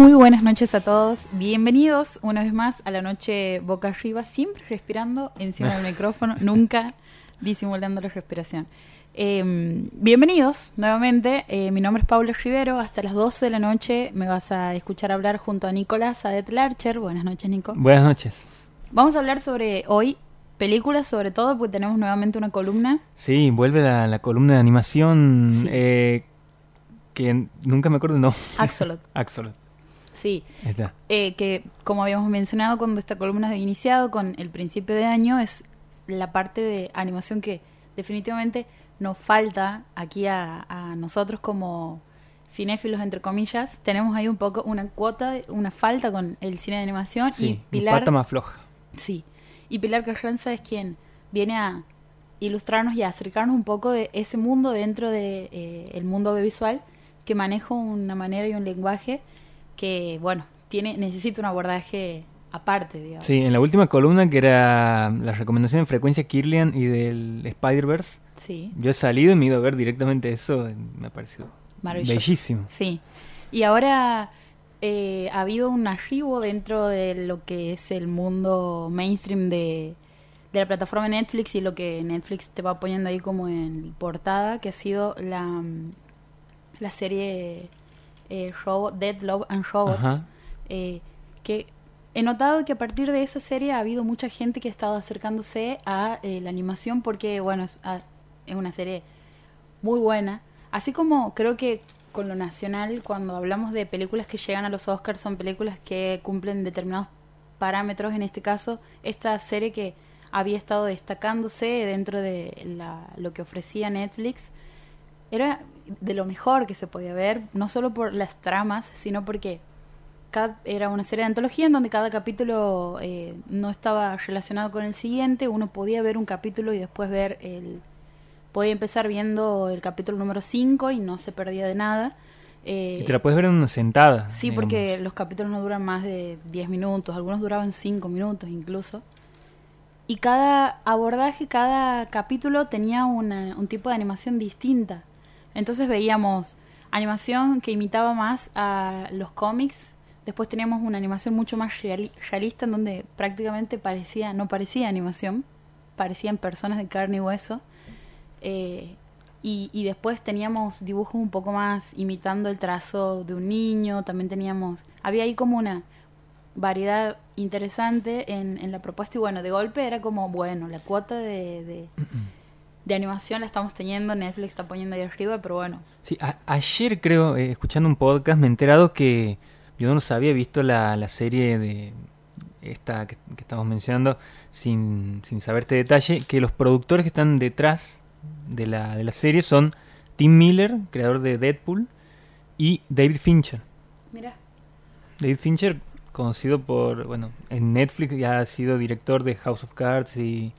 Muy buenas noches a todos. Bienvenidos una vez más a la noche boca arriba, siempre respirando encima del micrófono, nunca disimulando la respiración. Eh, bienvenidos nuevamente. Eh, mi nombre es Paula Rivero. Hasta las 12 de la noche me vas a escuchar hablar junto a Nicolás Adet Larcher. Buenas noches, Nico. Buenas noches. Vamos a hablar sobre hoy películas, sobre todo, porque tenemos nuevamente una columna. Sí, vuelve la, la columna de animación Sí. eh, que nunca me acuerdo, no. Axolot. Axolot. Sí. Está. Eh, que como habíamos mencionado cuando esta columna había iniciado con el principio de año, es la parte de animación que definitivamente nos falta aquí a, a nosotros como cinéfilos, entre comillas. Tenemos ahí un poco una cuota, una falta con el cine de animación. Sí, y Pilar, pata más floja. sí, y Pilar Carranza es quien viene a ilustrarnos y a acercarnos un poco de ese mundo dentro del de, el mundo audiovisual que maneja una manera y un lenguaje que, bueno, tiene necesita un abordaje aparte, digamos. Sí, en la última columna que era la recomendación de frecuencia Kirlian y del Spider-Verse, Sí, yo he salido y me he ido a ver directamente eso, me ha parecido maravilloso. bellísimo. Sí. Y ahora eh, ha habido un arribo dentro de lo que es el mundo mainstream de, de la plataforma Netflix y lo que Netflix te va poniendo ahí como en portada, que ha sido la, la serie eh, Robo- Dead Love and Robots. Eh, que he notado que a partir de esa serie ha habido mucha gente que ha estado acercándose a eh, la animación porque, bueno, es, ah, es una serie muy buena. Así como creo que con lo nacional, cuando hablamos de películas que llegan a los Oscars, son películas que cumplen determinados parámetros. En este caso, esta serie que había estado destacándose dentro de la- lo que ofrecía Netflix era de lo mejor que se podía ver, no solo por las tramas, sino porque cada- era una serie de antología en donde cada capítulo eh, no estaba relacionado con el siguiente, uno podía ver un capítulo y después ver el... Podía empezar viendo el capítulo número 5 y no se perdía de nada. Eh, Y te la puedes ver en una sentada. Sí, digamos. porque los capítulos no duran más de 10 minutos, algunos duraban 5 minutos incluso. Y cada abordaje, cada capítulo tenía una- un tipo de animación distinta. Entonces veíamos animación que imitaba más a los cómics. Después teníamos una animación mucho más reali- realista en donde prácticamente parecía, no parecía animación, parecían personas de carne y hueso. Eh, y, después teníamos dibujos un poco más imitando el trazo de un niño. También teníamos. Había ahí como una variedad interesante en, en la propuesta. Y bueno, de golpe era como, bueno, la cuota de, de animación la estamos teniendo. Netflix está poniendo ahí arriba, pero bueno. Sí, a- ayer creo, eh, escuchando un podcast, me he enterado que yo no lo sabía, he visto la, la serie de esta que, que estamos mencionando sin, sin saber este detalle, que los productores que están detrás de la, de la serie son Tim Miller, creador de Deadpool, y David Fincher. Mira. David Fincher, conocido por, bueno, en Netflix ya ha sido director de House of Cards y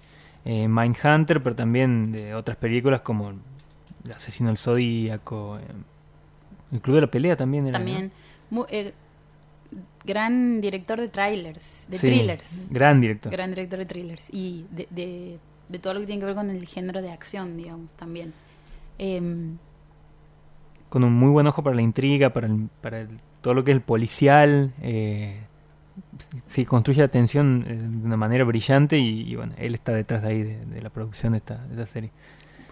eh, Mindhunter, pero también de otras películas como El Asesino del Zodíaco, eh, El Club de la Pelea también. También. eh, gran director de trailers, de Sí, thrillers. Gran director. Gran director de thrillers y de, de, de todo lo que tiene que ver con el género de acción, digamos, también. Em, Con un muy buen ojo para la intriga, para, el- para el- todo lo que es el policial. Eh, sí, construye la tensión eh, de una manera brillante y, y bueno, él está detrás de ahí de, de la producción de esta, de esta serie.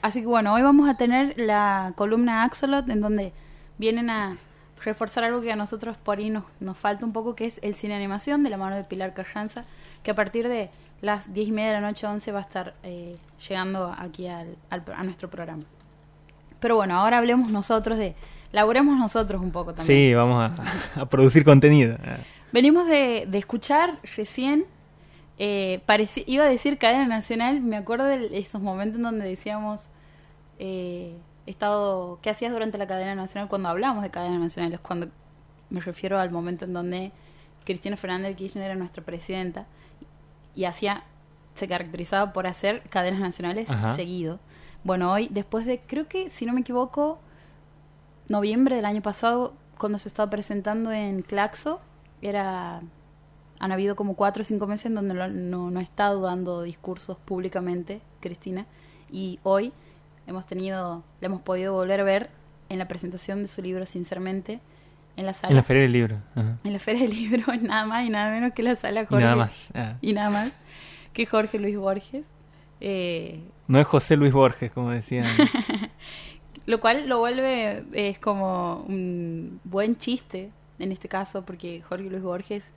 así que bueno, hoy vamos a tener la columna Axolot en donde vienen a reforzar algo que a nosotros por ahí nos, nos falta un poco, que es el cine animación de la mano de Pilar Carranza, que a partir de las 10 y media de la noche 11 va a estar eh, llegando aquí al, al- a nuestro programa. Pero bueno, ahora hablemos nosotros de... Laburemos nosotros un poco también. Sí, vamos a, a producir contenido. Venimos de, de escuchar recién, eh, iba a decir cadena nacional, me acuerdo de esos momentos en donde decíamos, eh, estado, ¿qué hacías durante la cadena nacional? Cuando hablamos de cadena nacional, es cuando me refiero al momento en donde Cristina Fernández de Kirchner era nuestra presidenta y hacía, se caracterizaba por hacer cadenas nacionales Ajá. seguido. Bueno, hoy, después de, creo que, si no me equivoco, noviembre del año pasado, cuando se estaba presentando en Claxo, era han habido como cuatro o cinco meses en donde no, no, no ha estado dando discursos públicamente, Cristina, y hoy hemos tenido, le hemos podido volver a ver en la presentación de su libro Sinceramente, en la sala. En la Feria del Libro. En la Feria del Libro, nada más y nada menos que la sala Jorge. Y nada más. Ah. Y nada más que Jorge Luis Borges. Eh, no es José Luis Borges, como decían. lo cual lo vuelve, es como un buen chiste en este caso, porque Jorge Luis Borges,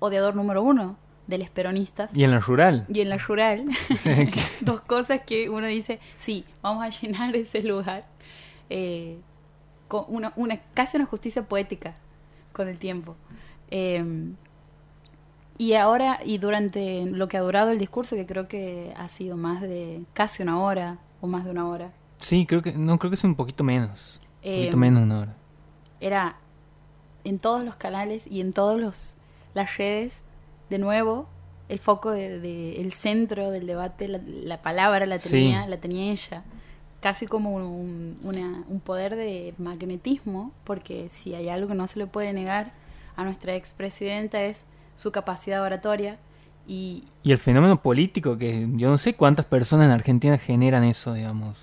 odiador número uno de los peronistas. Y en la rural. Y en la rural. Dos cosas que uno dice, sí, vamos a llenar ese lugar. Eh, con una, una, casi una justicia poética con el tiempo. Em, y ahora, y durante lo que ha durado el discurso, que creo que ha sido más de casi una hora o más de una hora. Sí, creo que, no, creo que es un poquito menos. un poquito em, menos de una hora. Era en todos los canales y en todas las redes, de nuevo, el foco de, el centro del debate, la, palabra la tenía, la tenía ella. Casi como un, un poder de magnetismo, porque si hay algo que no se le puede negar a nuestra expresidenta es su capacidad oratoria y, y el fenómeno político, que yo no sé cuántas personas en Argentina generan eso, digamos,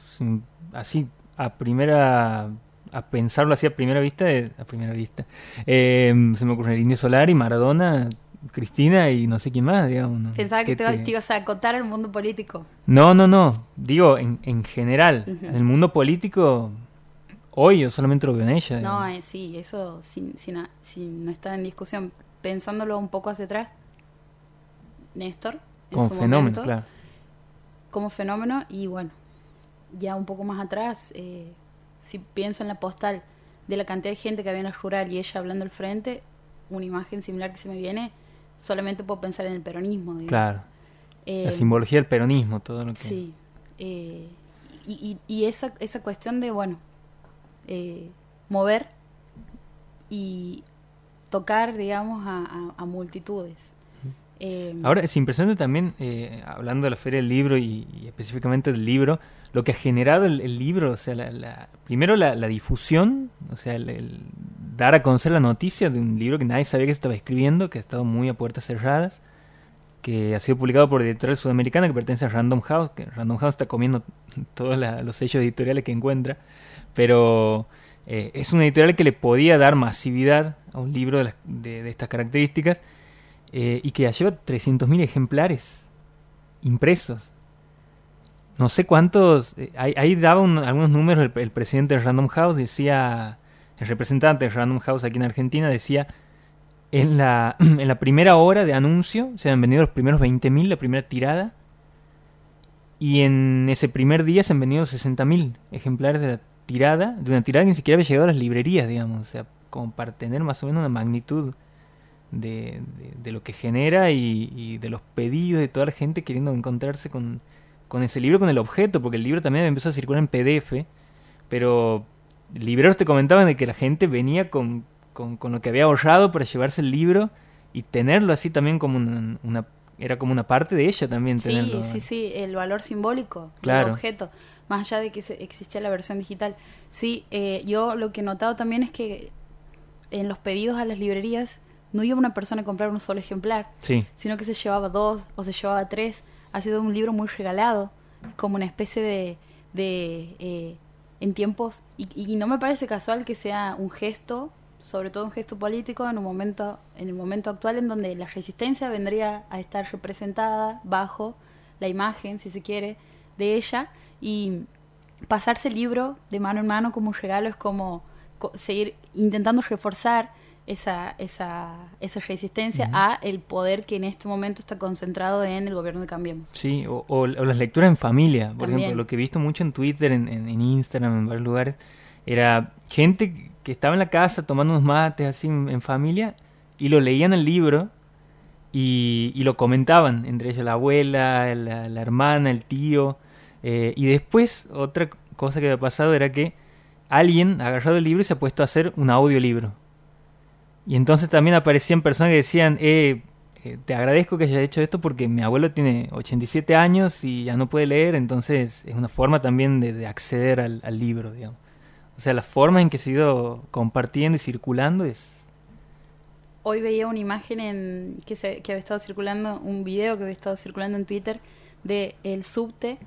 así a primera a pensarlo así a primera vista, eh, a primera vista. Eh, se me ocurre el Indio Solar y Maradona, Cristina y no sé quién más, digamos. Pensaba que, te, ibas a acotar el mundo político. No, no, no. Digo, en, en general, en el mundo político, hoy yo solamente lo veo en ella. No, eh, sí, eso si, si, no está en discusión. Pensándolo un poco hacia atrás, Néstor. Como fenómeno, claro. Como fenómeno y bueno, ya un poco más atrás, eh, si pienso en la postal de la cantidad de gente que había en el rural y ella hablando al frente, una imagen similar que se me viene, solamente puedo pensar en el peronismo. Claro. la eh, simbología del peronismo, todo lo que... Sí. Eh, y, y, esa, esa cuestión de, bueno, eh, mover y tocar, digamos, a, multitudes. Ahora es impresionante también, hablando de la Feria del Libro y específicamente del libro, lo que ha generado el, libro, o sea, la, primero la, difusión, o sea, el, dar a conocer la noticia de un libro que nadie sabía que se estaba escribiendo, que ha estado muy a puertas cerradas, que ha sido publicado por editorial sudamericana que pertenece a Random House, que Random House está comiendo todos los sellos editoriales que encuentra, pero eh, es una editorial que le podía dar masividad a un libro de, estas características eh, y que ya lleva 300.000 ejemplares impresos no sé cuántos, eh, ahí, daba algunos números el, presidente de Random House, decía, el representante de Random House aquí en Argentina decía, en la, en la primera hora de anuncio se han vendido los primeros 20.000, la primera tirada, y en ese primer día se han vendido 60.000 ejemplares de la tirada, de una tirada ni siquiera había llegado a las librerías, digamos, o sea, como para tener más o menos una magnitud de, de, lo que genera y, y de los pedidos de toda la gente queriendo encontrarse con con ese libro, con el objeto, porque el libro también empezó a circular en PDF, pero libreros te comentaban de que la gente venía con, con, lo que había ahorrado para llevarse el libro y tenerlo así también como una, era como una parte de ella también sí, tenerlo. Sí, sí, el valor simbólico del objeto, más allá de que existía la versión digital. Sí, eh, yo lo que he notado también es que en los pedidos a las librerías no iba una persona a comprar un solo ejemplar, sí. sino que se llevaba dos o se llevaba tres ha sido un libro muy regalado, como una especie de... de eh, en tiempos, y, no me parece casual que sea un gesto, sobre todo un gesto político, en un momento, en el momento actual en donde la resistencia vendría a estar representada bajo la imagen, si se quiere, de ella, y pasarse el libro de mano en mano como un regalo es como seguir intentando reforzar esa, esa, esa resistencia a el poder que en este momento está concentrado en el gobierno de Cambiemos. Sí, o, las lecturas en familia, por ejemplo, lo que he visto mucho en Twitter, en, en, Instagram, en varios lugares, era gente que estaba en la casa tomando unos mates así en, familia y lo leían el libro y, y, lo comentaban, entre ellos la abuela, la, hermana, el tío, eh, y después otra cosa que había pasado era que alguien ha agarrado el libro y se ha puesto a hacer un audiolibro y entonces también aparecían personas que decían, eh, eh, te agradezco que hayas hecho esto porque mi abuelo tiene 87 años y ya no puede leer, entonces es una forma también de, acceder al, libro, digamos. O sea, la forma en que se ha ido compartiendo y circulando es... Hoy veía una imagen en que, se, que había estado circulando, un video que había estado circulando en Twitter de el subte,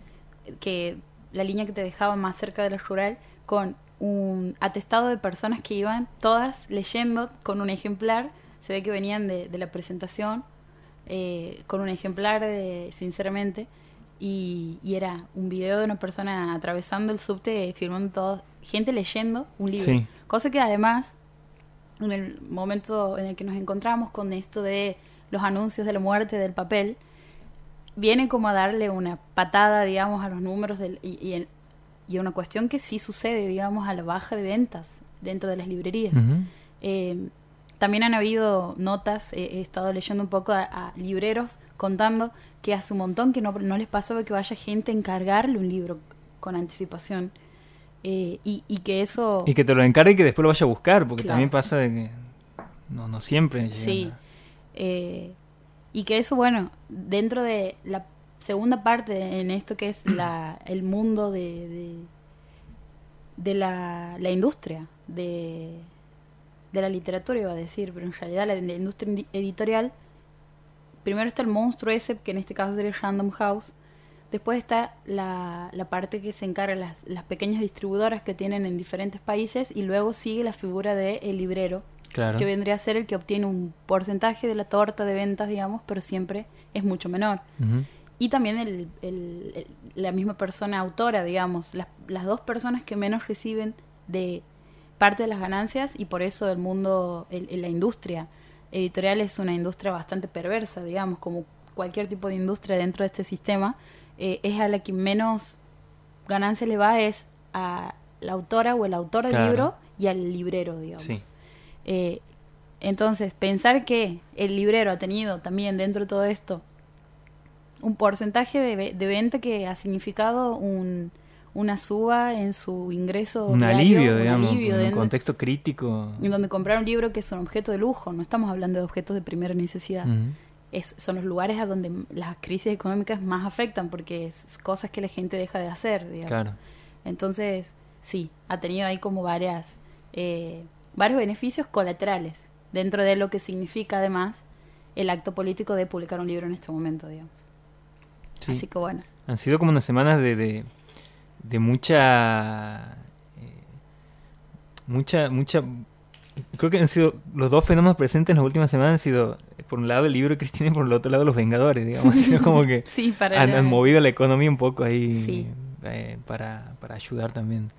que la línea que te dejaba más cerca de la rural, con un atestado de personas que iban todas leyendo con un ejemplar. Se ve que venían de, de la presentación eh, con un ejemplar, de, sinceramente. Y, y, era un video de una persona atravesando el subte, filmando todo, gente leyendo un libro. Sí. Cosa que además, en el momento en el que nos encontramos con esto de los anuncios de la muerte del papel, viene como a darle una patada, digamos, a los números del, y, y, y una cuestión que sí sucede, digamos, a la baja de ventas dentro de las librerías. Eh, también han habido notas, eh, he estado leyendo un poco a, a, libreros contando que hace un montón que no, no, les pasaba que vaya gente a encargarle un libro con anticipación. Eh, y, y, que eso... Y que te lo encargue y que después lo vaya a buscar, porque claro. también pasa de que no, no siempre Sí. Y que eso, bueno, dentro de la segunda parte en esto que es la, el mundo de, de, de la, la industria, de de la literatura iba a decir, pero en realidad la, la, industria editorial, primero está el monstruo ese, que en este caso sería Random House, después está la, la parte que se encarga las, las pequeñas distribuidoras que tienen en diferentes países y luego sigue la figura del el librero, claro. que vendría a ser el que obtiene un porcentaje de la torta de ventas, digamos, pero siempre es mucho menor. Uh -huh. Y también el, el, el, la misma persona autora, digamos, las, las dos personas que menos reciben de parte de las ganancias y por eso el mundo, el, la industria editorial es una industria bastante perversa, digamos, como cualquier tipo de industria dentro de este sistema, eh, es a la que menos ganancia le va es a la autora o el autor del claro. libro y al librero, digamos. Sí. Eh, entonces, pensar que el librero ha tenido también dentro de todo esto un porcentaje de, de venta que ha significado un, una suba en su ingreso un diario, alivio, un digamos, alivio en un contexto crítico. En donde comprar un libro que es un objeto de lujo, no estamos hablando de objetos de primera necesidad. Uh -huh. es, son los lugares a donde las crisis económicas más afectan porque es cosas que la gente deja de hacer, digamos. Claro. Entonces, sí, ha tenido ahí como varias, eh, varios beneficios colaterales dentro de lo que significa además el acto político de publicar un libro en este momento, digamos. Sí. Así que bueno. Han sido como unas semanas de, de de mucha eh, mucha mucha creo que han sido los dos fenómenos presentes en las últimas semanas han sido por un lado el libro de Cristina y por el otro lado los Vengadores digamos es como que sí, para han, han, movido la economía un poco ahí sí. eh, para, para ayudar también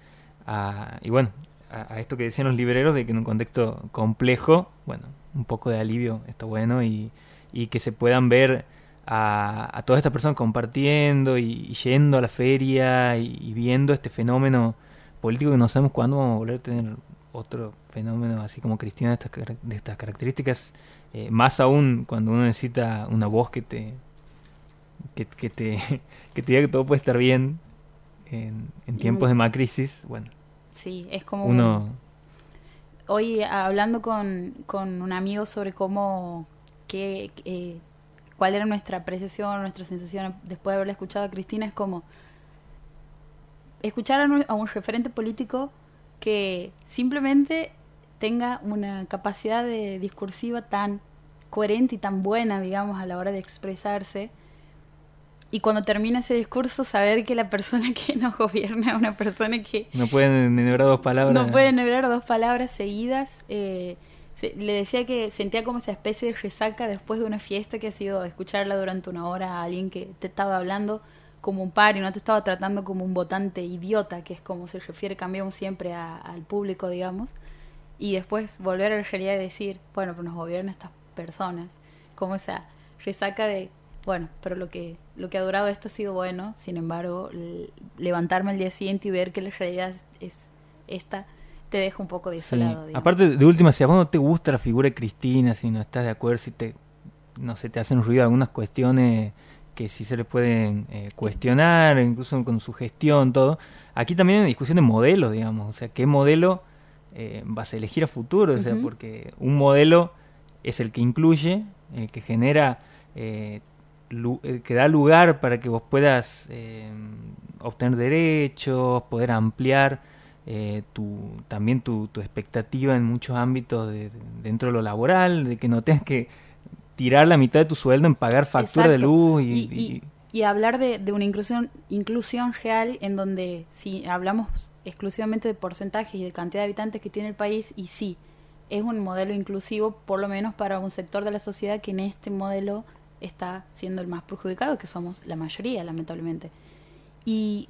a, y bueno a, a, esto que decían los libreros de que en un contexto complejo bueno un poco de alivio está bueno y, y que se puedan ver a, a todas estas personas compartiendo y, y, yendo a la feria y, y, viendo este fenómeno político que no sabemos cuándo vamos a volver a tener otro fenómeno así como Cristina de estas, de estas características, eh, más aún cuando uno necesita una voz que te que, que te que te diga que todo puede estar bien en, en tiempos de más crisis, bueno. Sí, es como uno hoy hablando con, con un amigo sobre cómo que eh, cuál era nuestra apreciación, nuestra sensación después de haberla escuchado a Cristina, es como escuchar a un, a un referente político que simplemente tenga una capacidad de discursiva tan coherente y tan buena, digamos, a la hora de expresarse. Y cuando termina ese discurso, saber que la persona que nos gobierna es una persona que... No puede enhebrar dos palabras. No puede enhebrar dos palabras seguidas. Eh, le decía que sentía como esa especie de resaca después de una fiesta que ha sido escucharla durante una hora a alguien que te estaba hablando como un par y no te estaba tratando como un votante idiota, que es como se refiere, cambiamos siempre a, al público, digamos, y después volver a la realidad y decir, bueno, pues nos gobiernan estas personas, como esa resaca de, bueno, pero lo que, lo que ha durado esto ha sido bueno, sin embargo, levantarme al día siguiente y ver que la realidad es esta, te deja un poco desolado. Sí. Aparte, de última, si a vos no te gusta la figura de Cristina, si no estás de acuerdo, si te, no sé, te hacen ruido algunas cuestiones que sí se les pueden eh, cuestionar, incluso con su gestión, todo. Aquí también hay una discusión de modelos, digamos, o sea, qué modelo eh, vas a elegir a futuro, o sea, uh -huh. porque un modelo es el que incluye, el que genera, eh, el que da lugar para que vos puedas obtener derechos, poder ampliar tu, también tu, tu, expectativa en muchos ámbitos de, de, dentro de lo laboral, de que no tengas que tirar la mitad de tu sueldo en pagar factura Exacto. de luz y, y, y, y hablar de, de una inclusión, inclusión real en donde si hablamos exclusivamente de porcentajes y de cantidad de habitantes que tiene el país, y sí, es un modelo inclusivo, por lo menos para un sector de la sociedad que en este modelo está siendo el más perjudicado, que somos la mayoría, lamentablemente. Y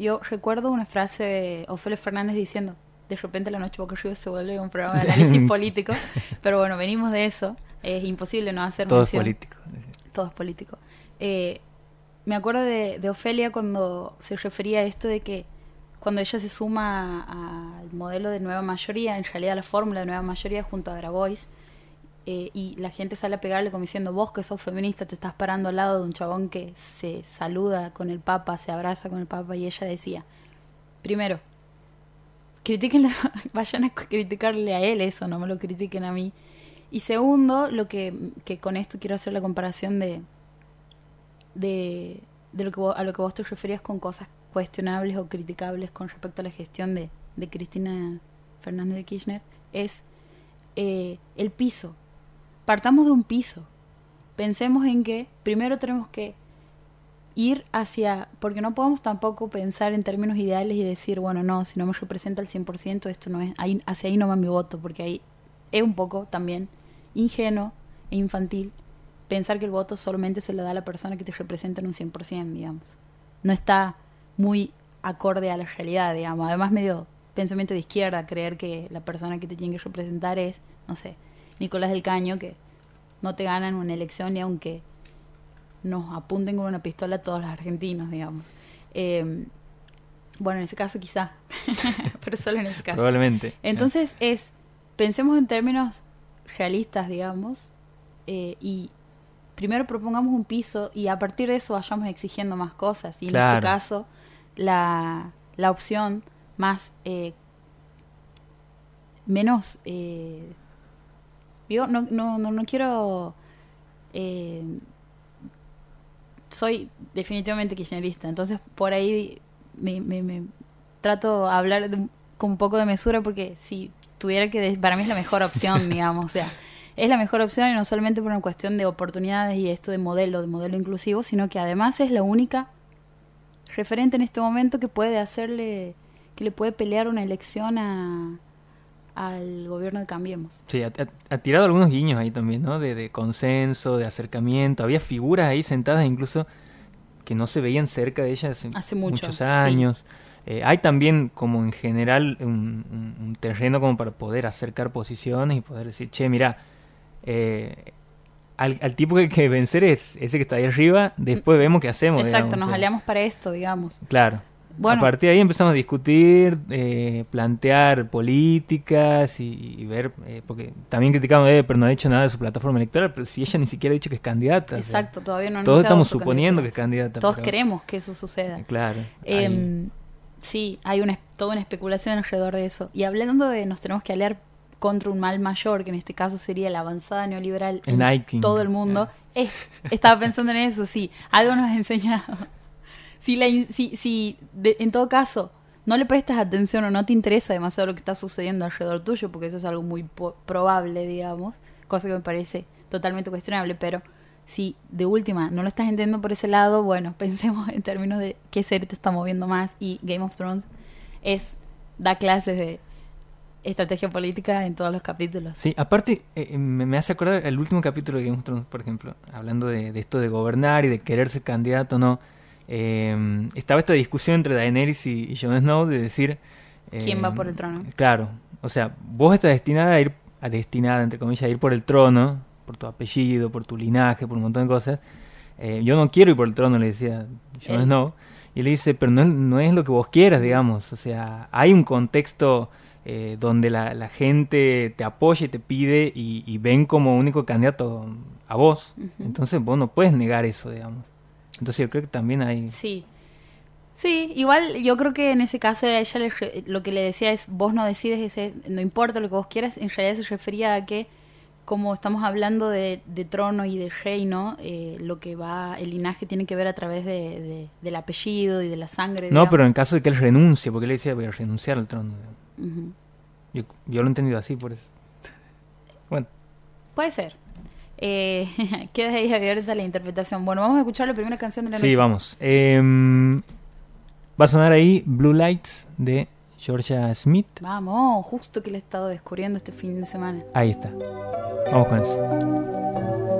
yo recuerdo una frase de Ofelia Fernández diciendo, de repente la noche boca arriba se vuelve un programa de análisis político, pero bueno, venimos de eso, es imposible no hacer Todo es político. Todo es político. Eh, me acuerdo de, de Ofelia cuando se refería a esto de que cuando ella se suma al modelo de nueva mayoría, en realidad la fórmula de nueva mayoría junto a Grabois, eh, y la gente sale a pegarle como diciendo, vos que sos feminista te estás parando al lado de un chabón que se saluda con el papa, se abraza con el papa, y ella decía, primero, critiquenle, vayan a criticarle a él eso, no me lo critiquen a mí. Y segundo, lo que, que con esto quiero hacer la comparación de, de, de lo que a lo que vos te referías con cosas cuestionables o criticables con respecto a la gestión de, de Cristina Fernández de Kirchner, es eh, el piso. Partamos de un piso. Pensemos en que primero tenemos que ir hacia, porque no podemos tampoco pensar en términos ideales y decir, bueno, no, si no me representa el 100%, esto no es, ahí, hacia ahí no va mi voto, porque ahí es un poco también ingenuo e infantil pensar que el voto solamente se le da a la persona que te representa en un 100%, digamos. No está muy acorde a la realidad, digamos. Además, medio pensamiento de izquierda, creer que la persona que te tiene que representar es, no sé, Nicolás del Caño, que no te ganan una elección ni aunque nos apunten con una pistola a todos los argentinos, digamos. Eh, bueno, en ese caso quizá, pero solo en ese caso. Probablemente. Entonces es, pensemos en términos realistas, digamos, eh, y primero propongamos un piso y a partir de eso vayamos exigiendo más cosas. Y en Claro. este caso, la, la opción más, eh, menos, eh, yo no, no, no, no quiero... eh, soy definitivamente kirchnerista, entonces por ahí me, me, me trato de hablar de con un poco de mesura porque si tuviera que, para mí es la mejor opción, digamos, o sea, es la mejor opción y no solamente por una cuestión de oportunidades y esto de modelo, de modelo inclusivo, sino que además es la única referente en este momento que puede hacerle, que le puede pelear una elección a, al gobierno de Cambiemos. Sí, ha, tirado algunos guiños ahí también, ¿no? De, de consenso, de acercamiento. Había figuras ahí sentadas incluso que no se veían cerca de ella hace, Hace mucho, muchos sí. años. Eh, hay también como en general un, un- un terreno como para poder acercar posiciones y poder decir, che, mira, eh, al, al tipo que hay que vencer es ese que está ahí arriba, después vemos qué hacemos. Exacto, digamos, nos o sea, aliamos para esto, digamos. Claro. Bueno. A partir de ahí empezamos a discutir, eh, plantear políticas y, y ver, eh, porque también criticamos, eh, pero no ha dicho nada de su plataforma electoral, pero si ella ni siquiera ha dicho que es candidata. o sea, Exacto, todavía no ha todos estamos su suponiendo que es candidata. Todos pero- queremos que eso suceda. Claro. Eh, ahí- sí, hay una, toda una especulación alrededor de eso. Y hablando de nos tenemos que aliar contra un mal mayor, que en este caso sería la avanzada neoliberal El en todo el mundo, es- estaba pensando en eso, sí, algo nos ha enseñado. Si, la, si, si de- en todo caso no le prestas atención o no te interesa demasiado lo que está sucediendo alrededor tuyo, porque eso es algo muy probable, digamos, cosa que me parece totalmente cuestionable, pero si de última no lo estás entendiendo por ese lado, bueno, pensemos en términos de qué serie te está moviendo más y Game of Thrones es da clases de estrategia política en todos los capítulos. Sí, aparte, eh, me, me hace acordar el último capítulo de Game of Thrones, por ejemplo, hablando de, de esto de gobernar y de querer ser candidato no. Eh, estaba esta discusión entre Daenerys y, y Jon Snow de decir... eh, ¿Quién va por el trono? Claro, o sea, vos estás destinada a ir, a destinada, entre comillas, a ir por el trono, por tu apellido, por tu linaje, por un montón de cosas. Eh, yo no quiero ir por el trono, le decía Jon Él. Snow. Y le dice, pero no, es- no es lo que vos quieras, digamos. O sea, hay un contexto eh, donde la, la gente te apoya y te pide y, y ven como único candidato a vos. Entonces vos no puedes negar eso, digamos. Entonces yo creo que también hay... Sí. Sí, igual yo creo que en ese caso a ella le lo que le decía es, vos no decides, ese, no importa lo que vos quieras, en realidad se refería a que como estamos hablando de, de trono y de reino, eh, lo que va, el linaje tiene que ver a través de, de- del apellido y de la sangre. No, digamos. pero en el caso de que él renuncie, porque él decía, voy a renunciar al trono. digamos. Ujú. Yo, yo lo he entendido así, por eso. Bueno, Puede ser. Eh, queda ahí abierta la interpretación. Bueno, vamos a escuchar la primera canción de la Sí, noche. vamos. Em, va a sonar ahí Blue Lights de Georgia Smith. Vamos, justo que le he estado descubriendo este fin de semana. Ahí está. Vamos con eso.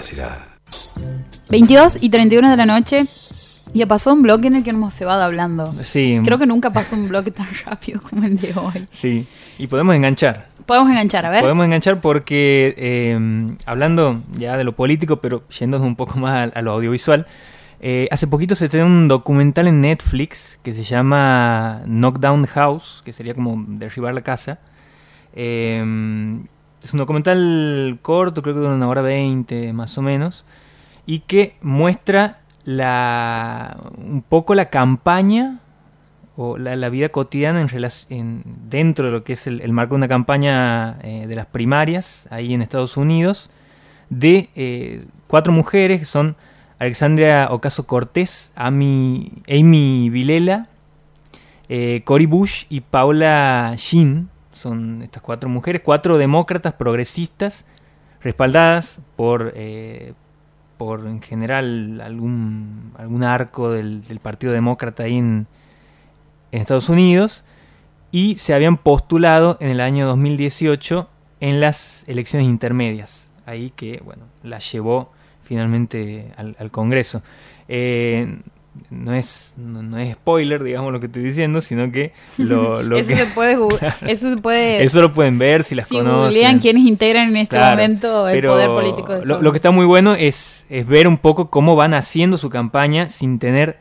Universidad. 22 y 31 de la noche. Ya pasó un bloque en el que hemos cebado hablando. Sí, Creo que nunca pasó un bloque tan rápido como el de hoy. sí. Y podemos enganchar. Podemos enganchar, a ver. Podemos enganchar porque, eh, hablando ya de lo político, pero yéndonos un poco más a, a lo audiovisual, eh, hace poquito se estrenó un documental en Netflix que se llama Knockdown House, que sería como derribar la casa. Eh, es un documental corto, creo que de una hora veinte más o menos, y que muestra la un poco la campaña o la, vida cotidiana dentro de lo que es el, el marco de una campaña eh, de las primarias ahí en Estados Unidos de eh, cuatro mujeres que son Alexandria Ocaso Cortés, Amy, Amy Vilela, eh, Cory Bush y Paula Sheen. Son estas cuatro mujeres, cuatro demócratas progresistas respaldadas por, eh, por en general algún, algún arco del, Partido Demócrata ahí en, en Estados Unidos y se habían postulado en el año 2018 en las elecciones intermedias. Ahí que, bueno, la llevó finalmente al, al Congreso. Eh, no es, no, no es spoiler, digamos, lo que estoy diciendo, sino que lo, lo eso, que... se puede, eso se puede... Eso lo pueden ver si las si conocen. quienes integran en este Claro, momento el poder político de lo, lo que está muy bueno es, es ver un poco cómo van haciendo su campaña sin tener.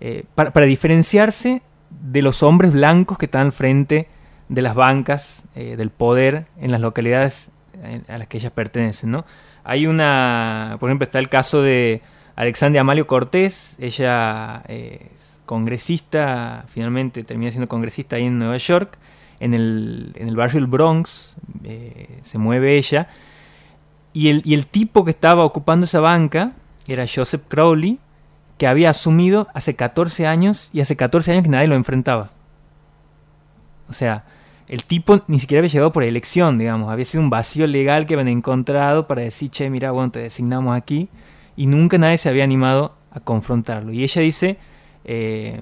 eh, para, para diferenciarse de los hombres blancos que están al frente de las bancas eh, del poder en las localidades en- a las que ellas pertenecen, ¿no? Hay una. Por ejemplo, está el caso de Alexandria Amalio Cortés. Ella eh, es congresista, finalmente termina siendo congresista ahí en Nueva York. En el, en el barrio Bronx eh, se mueve ella. Y el, y el tipo que estaba ocupando esa banca era Joseph Crowley, que había asumido hace 14 años y hace 14 años que nadie lo enfrentaba. O sea, el tipo ni siquiera había llegado por elección, digamos. Había sido un vacío legal que habían encontrado para decir, che, mira, bueno, te designamos aquí. Y nunca nadie se había animado a confrontarlo. Y ella dice, eh,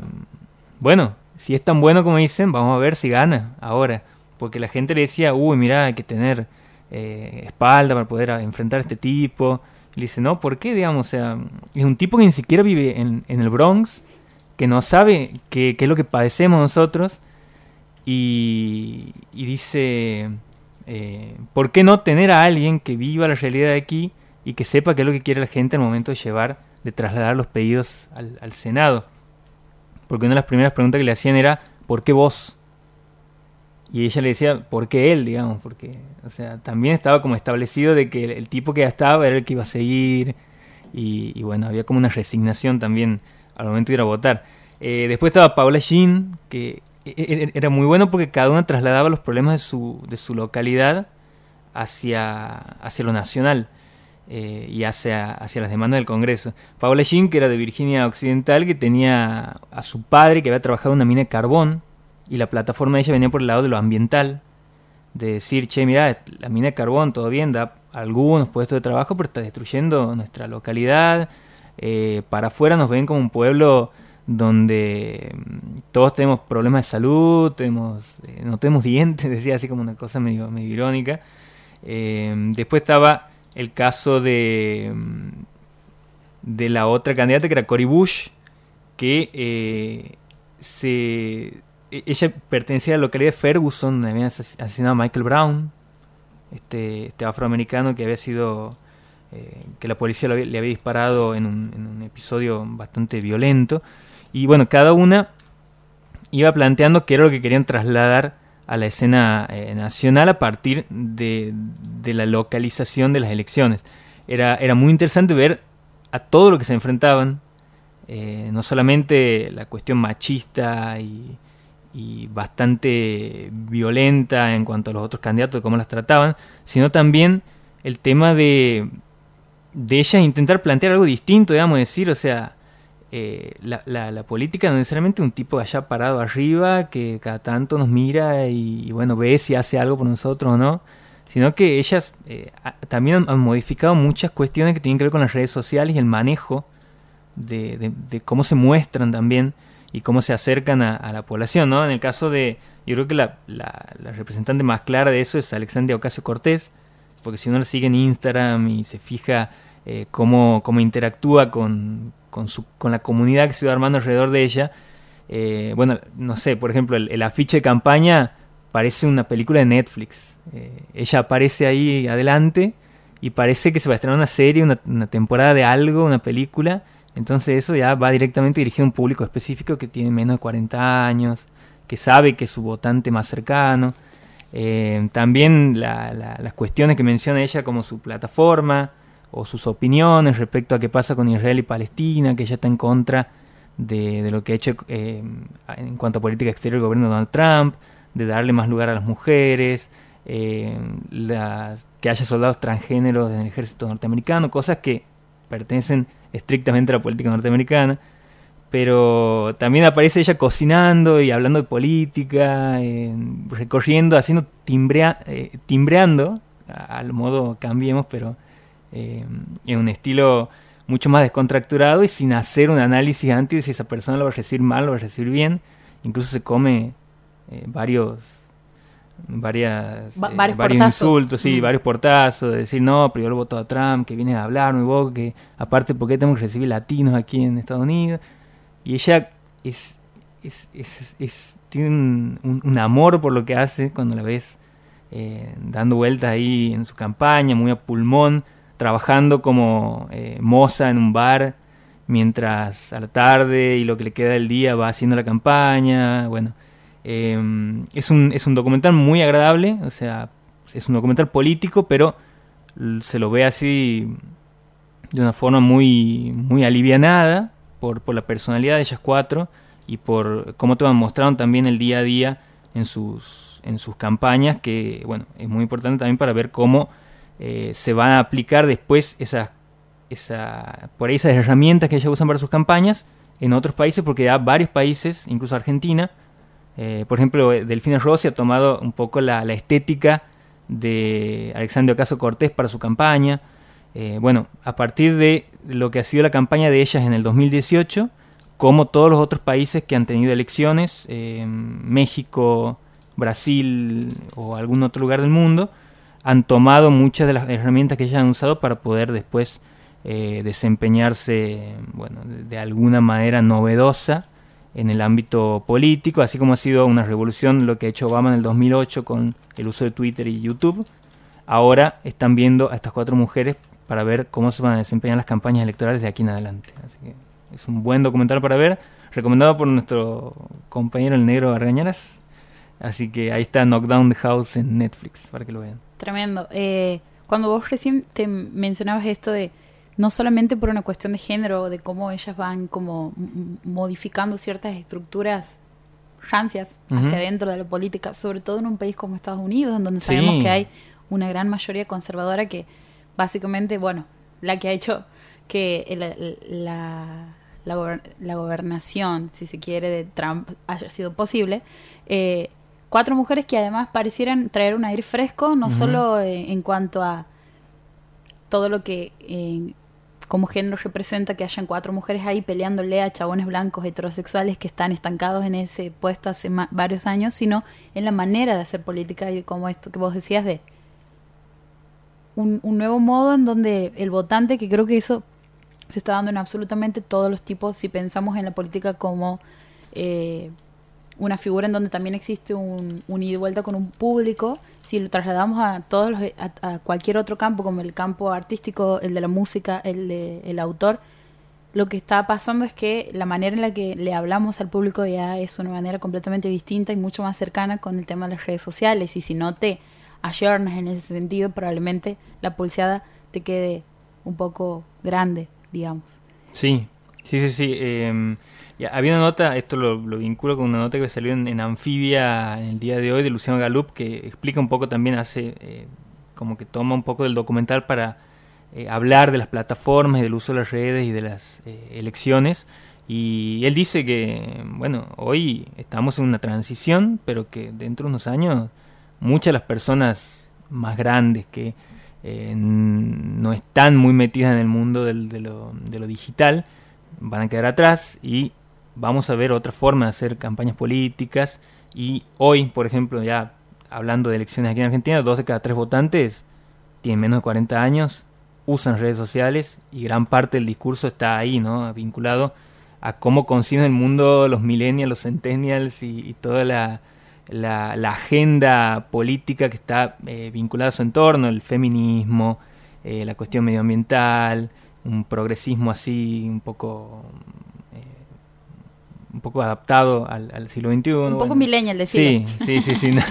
bueno, si es tan bueno como dicen, vamos a ver si gana ahora. Porque la gente le decía, uy, mira, hay que tener eh, espalda para poder enfrentar a este tipo. Y le dice, no, ¿por qué? Digamos, o sea, es un tipo que ni siquiera vive en, en el Bronx, que no sabe qué es lo que padecemos nosotros. Y, y dice, eh, ¿por qué no tener a alguien que viva la realidad de aquí y que sepa qué es lo que quiere la gente al momento de llevar, de trasladar los pedidos al, Senado? Porque una de las primeras preguntas que le hacían era, ¿por qué vos? Y ella le decía, ¿por qué él? Digamos, porque, o sea, también estaba como establecido de que el, tipo que ya estaba era el que iba a seguir. Y, y bueno, había como una resignación también al momento de ir a votar. Eh, después estaba Paula Jean, que e- e- era muy bueno porque cada una trasladaba los problemas de su, de su localidad hacia, hacia lo nacional eh, y hacia, hacia las demandas del Congreso. Paula Jean, que era de Virginia Occidental, que tenía a su padre que había trabajado en una mina de carbón y la plataforma de ella venía por el lado de lo ambiental, de decir, che, mira, la mina de carbón todo bien, da algunos puestos de trabajo, pero está destruyendo nuestra localidad. Eh, para afuera nos ven como un pueblo donde mm, todos tenemos problemas de salud, tenemos, eh, no tenemos dientes, decía así como una cosa medio, medio irónica. Eh, después estaba el caso de, mm, de la otra candidata que era Cory Bush, que eh, se, e- ella pertenecía a la localidad de Ferguson, donde habían ases- asesinado a Michael Brown, este, este afroamericano que había sido, eh, que la policía había- le había disparado en un, en un episodio bastante violento. Y bueno, cada una iba planteando qué era lo que querían trasladar a la escena eh, nacional a partir de, de la localización de las elecciones. Era, era muy interesante ver a todo lo que se enfrentaban, eh, no solamente la cuestión machista y, y bastante violenta en cuanto a los otros candidatos, cómo las trataban, sino también el tema de, de ellas intentar plantear algo distinto, digamos, decir, o sea, eh, la, política no necesariamente un tipo allá parado arriba que cada tanto nos mira y, bueno, ve si hace algo por nosotros o no, sino que ellas eh, también han, modificado muchas cuestiones que tienen que ver con las redes sociales y el manejo de, cómo se muestran también y cómo se acercan a, la población, ¿no? En el caso de, yo creo que la representante más clara de eso es Alexandria Ocasio Cortés, porque si uno la sigue en Instagram y se fija eh, cómo, cómo interactúa con, con, su, con la comunidad que se va armando alrededor de ella, eh, bueno, no sé, por ejemplo, el, afiche de campaña parece una película de Netflix. Eh, ella aparece ahí adelante y parece que se va a estrenar una serie, una, una temporada de algo, una película. Entonces eso ya va directamente dirigido a un público específico que tiene menos de 40 años, que sabe que es su votante más cercano. Eh, también la- la- las cuestiones que menciona ella como su plataforma o sus opiniones respecto a qué pasa con Israel y Palestina, que ella está en contra de, lo que ha hecho eh, en cuanto a política exterior el gobierno de Donald Trump, de darle más lugar a las mujeres, eh, que haya soldados transgéneros en el ejército norteamericano, cosas que pertenecen estrictamente a la política norteamericana. Pero también aparece ella cocinando y hablando de política, recorriendo, haciendo timbrea, eh, timbreando, al modo cambiemos, pero eh, en un estilo mucho más descontracturado y sin hacer un análisis antes de si esa persona lo va a recibir mal o lo va a recibir bien. Incluso se come eh, varios varias Va- eh, varios insultos, sí, Mm. varios portazos, de decir, no, pero yo lo voto a Trump, que viene a hablarme, vos, que aparte, ¿por qué tenemos que recibir latinos aquí en Estados Unidos? Y ella es, es, es- es- tiene un amor por lo que hace cuando la ves eh, dando vueltas ahí en su campaña, muy a pulmón, trabajando como eh, moza en un bar, mientras a la tarde y lo que le queda del día va haciendo la campaña, bueno. Eh, es, un, es un documental muy agradable, o sea, es un documental político, pero se lo ve así de una forma muy, muy alivianada por, por la personalidad de ellas cuatro y por cómo te van mostrando también el día a día en sus, en sus campañas, que bueno, es muy importante también para ver cómo eh, se van a aplicar después esas, esa, por ahí esas herramientas que ellas usan para sus campañas en otros países, porque ya varios países, incluso Argentina, eh, por ejemplo, eh, Delfina Rossi ha tomado un poco la, estética de Alexandria Ocasio Cortés para su campaña. Bueno, a partir de lo que ha sido la campaña de ellas en el 2018, como todos los otros países que han tenido elecciones, México, Brasil o algún otro lugar del mundo, han tomado muchas de las herramientas que ellas han usado para poder después eh, desempeñarse, bueno, de, de alguna manera novedosa en el ámbito político, así como ha sido una revolución lo que ha hecho Obama en el 2008 con el uso de Twitter y YouTube. Ahora están viendo a estas cuatro mujeres para ver cómo se van a desempeñar las campañas electorales de aquí en adelante. Así que es un buen documental para ver, recomendado por nuestro compañero el negro Argañaras. Así que ahí está Knockdown the House en Netflix, para que lo vean. Tremendo. Eh, cuando vos recién te mencionabas esto de no solamente por una cuestión de género, de cómo ellas van como modificando ciertas estructuras rancias hacia adentro de la política, sobre todo en un país como Estados Unidos, en donde Sí. sabemos que hay una gran mayoría conservadora que básicamente, bueno, la que ha hecho que el- la, la, gober- la gobernación, si se quiere, de Trump haya sido posible. eh, cuatro mujeres que además parecieran traer un aire fresco, no Ujú. solo eh, en cuanto a todo lo que eh, como género representa que hayan cuatro mujeres ahí peleándole a chabones blancos heterosexuales que están estancados en ese puesto hace varios años, sino en la manera de hacer política y como esto que vos decías de un, un nuevo modo en donde el votante, que creo que eso se está dando en absolutamente todos los tipos, si pensamos en la política como eh, una figura en donde también existe un, un ida y vuelta con un público, si lo trasladamos a todos los, a, cualquier otro campo, como el campo artístico, el de la música, el de el autor, lo que está pasando es que la manera en la que le hablamos al público ya es una manera completamente distinta y mucho más cercana con el tema de las redes sociales. Y si no te ayornas en ese sentido, probablemente la pulseada te quede un poco grande, digamos. Sí, sí, sí, sí. eh, ya, había una nota, esto lo, lo vinculo con una nota que salió en, en Anfibia en el día de hoy de Luciano Galup, que explica un poco también, hace eh, como que toma un poco del documental para eh, hablar de las plataformas, y del uso de las redes y de las eh, elecciones. Y él dice que, bueno, hoy estamos en una transición, pero que dentro de unos años muchas de las personas más grandes que no están muy metidas en el mundo del- de, lo, de lo digital van a quedar atrás y vamos a ver otra forma de hacer campañas políticas y hoy, por ejemplo, ya hablando de elecciones aquí en Argentina, dos de cada tres votantes tienen menos de 40 años, usan redes sociales y gran parte del discurso está ahí, ¿no? Vinculado a cómo conciben el mundo los millennials, los centennials y, toda la, agenda política que está eh, vinculada a su entorno, el feminismo, eh, la cuestión medioambiental, un progresismo así un poco un poco adaptado al, al siglo XXI. Un poco bueno. millennial, decirlo. Sí, sí, sí, sí.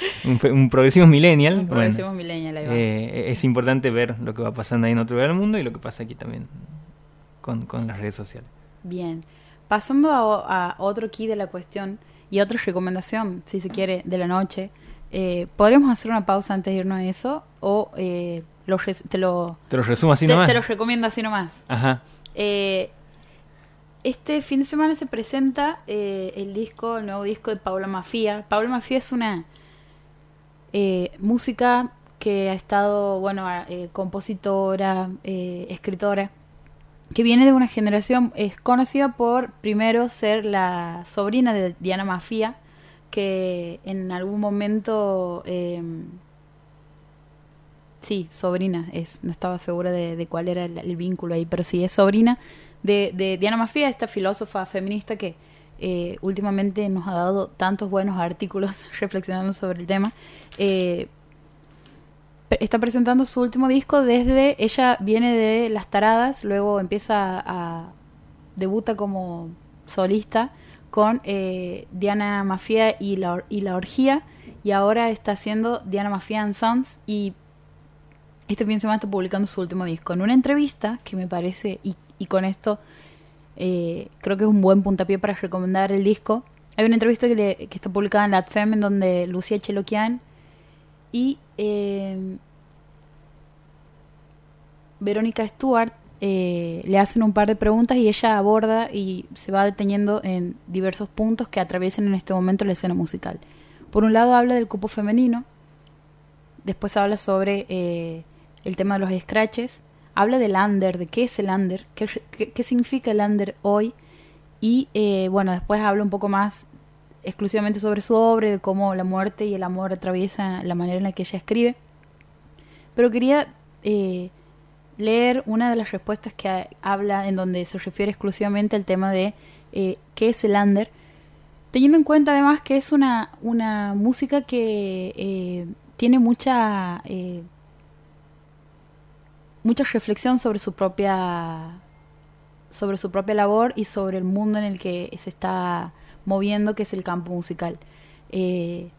un, un progresismo millennial. Un bueno. progresismo millennial, ahí va. Eh, es importante ver lo que va pasando ahí en otro lugar del mundo y lo que pasa aquí también con, con las redes sociales. Bien. Pasando a, a otro key de la cuestión y otra recomendación, si se quiere, de la noche. Eh, ¿Podríamos hacer una pausa antes de irnos a eso? ¿O eh, lo te, lo, Te lo resumo así te, nomás. te lo recomiendo así nomás? Ajá. Eh, este fin de semana se presenta eh, el disco, el nuevo disco de Paula Mafia. Paula Mafia es una eh, música que ha estado, bueno, eh, compositora, eh, escritora, que viene de una generación, es conocida por primero ser la sobrina de Diana Mafia, que en algún momento... eh, sí, sobrina es, no estaba segura de, cuál era el vínculo ahí, pero sí, es sobrina de, Diana Mafia, esta filósofa feminista que eh, últimamente nos ha dado tantos buenos artículos reflexionando sobre el tema. Eh, está presentando su último disco desde, ella viene de Las Taradas, luego empieza a, debuta como solista con eh, Diana Mafia y la, y la Orgía, y ahora está haciendo Diana Mafia and Sons, y este fin de semana está publicando su último disco. En una entrevista que me parece, y, con esto eh, creo que es un buen puntapié para recomendar el disco, hay una entrevista que, le- está publicada en LatFem en donde Lucía Cheloquian y eh, Verónica Stewart eh, le hacen un par de preguntas y ella aborda y se va deteniendo en diversos puntos que atraviesan en este momento la escena musical. Por un lado habla del cupo femenino, después habla sobre el tema de los scratches, habla del under, de qué es el under, qué, qué- significa el under hoy y eh, bueno, después habla un poco más exclusivamente sobre su obra, de cómo la muerte y el amor atraviesan la manera en la que ella escribe. Pero quería eh, leer una de las respuestas que ha- habla en donde se refiere exclusivamente al tema de eh, qué es el under, teniendo en cuenta además que es una, una música que tiene mucha mucha reflexión sobre su propia sobre su propia labor y sobre el mundo en el que se está moviendo, que es el campo musical. Eh,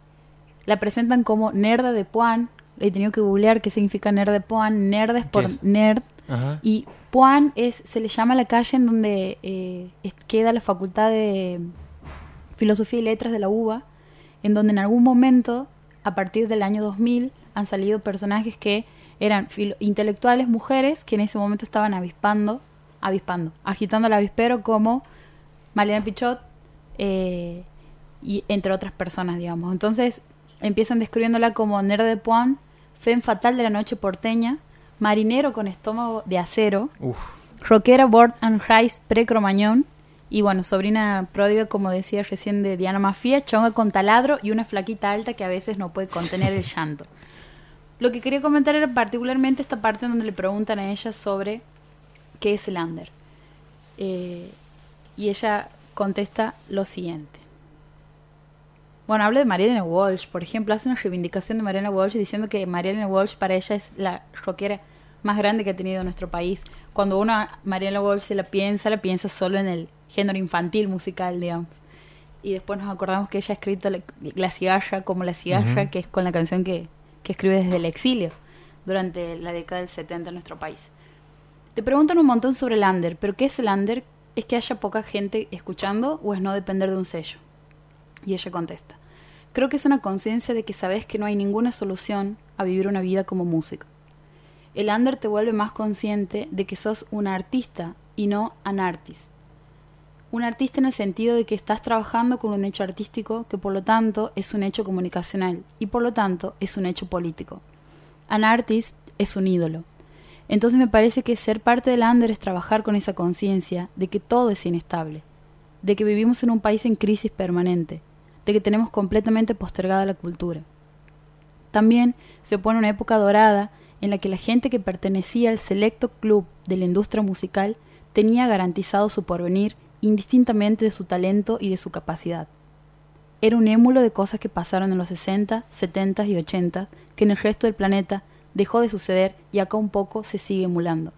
la presentan como nerda de Puan. He tenido que googlear qué significa nerd de Puan. Nerd es por es? nerd. Ajá. Y Puan es, se le llama la calle en donde eh, queda la facultad de Filosofía y Letras de la UBA, en donde en algún momento, a partir del año 2000, han salido personajes que eran intelectuales mujeres que en ese momento estaban avispando, avispando, agitando el avispero como Mariana Pichot eh, y entre otras personas, digamos. Entonces empiezan describiéndola como nerd de Puan, femme fatal de la noche porteña, marinero con estómago de acero, Uf. rockera Board and Rice pre-cromañón y bueno, sobrina pródiga, como decía recién, de Diana Mafia, chonga con taladro y una flaquita alta que a veces no puede contener el llanto. Lo que quería comentar era particularmente esta parte en donde le preguntan a ella sobre qué es el under. Eh, y ella contesta lo siguiente. Bueno, habla de Mariana Walsh, por ejemplo, hace una reivindicación de Mariana Walsh diciendo que Mariana Walsh para ella es la rockera más grande que ha tenido nuestro país. Cuando uno a Mariana Walsh se la piensa, la piensa solo en el género infantil musical, digamos. Y después nos acordamos que ella ha escrito La, La cigarra como La cigarra, que es con la canción que, que escribe desde el exilio durante la década del 70 en nuestro país. Te preguntan un montón sobre el under, pero ¿qué es el under? ¿Es que haya poca gente escuchando o es no depender de un sello? Y ella contesta, creo que es una conciencia de que sabes que no hay ninguna solución a vivir una vida como músico. El under te vuelve más consciente de que sos un artista y no an artist. Un artista en el sentido de que estás trabajando con un hecho artístico que por lo tanto es un hecho comunicacional y por lo tanto es un hecho político. An artist es un ídolo. Entonces me parece que ser parte del under es trabajar con esa conciencia de que todo es inestable, de que vivimos en un país en crisis permanente, de que tenemos completamente postergada la cultura. También se opone una época dorada en la que la gente que pertenecía al selecto club de la industria musical tenía garantizado su porvenir indistintamente de su talento y de su capacidad. Era un émulo de cosas que pasaron en los 60, 70 y 80 que en el resto del planeta dejó de suceder y acá un poco se sigue emulando.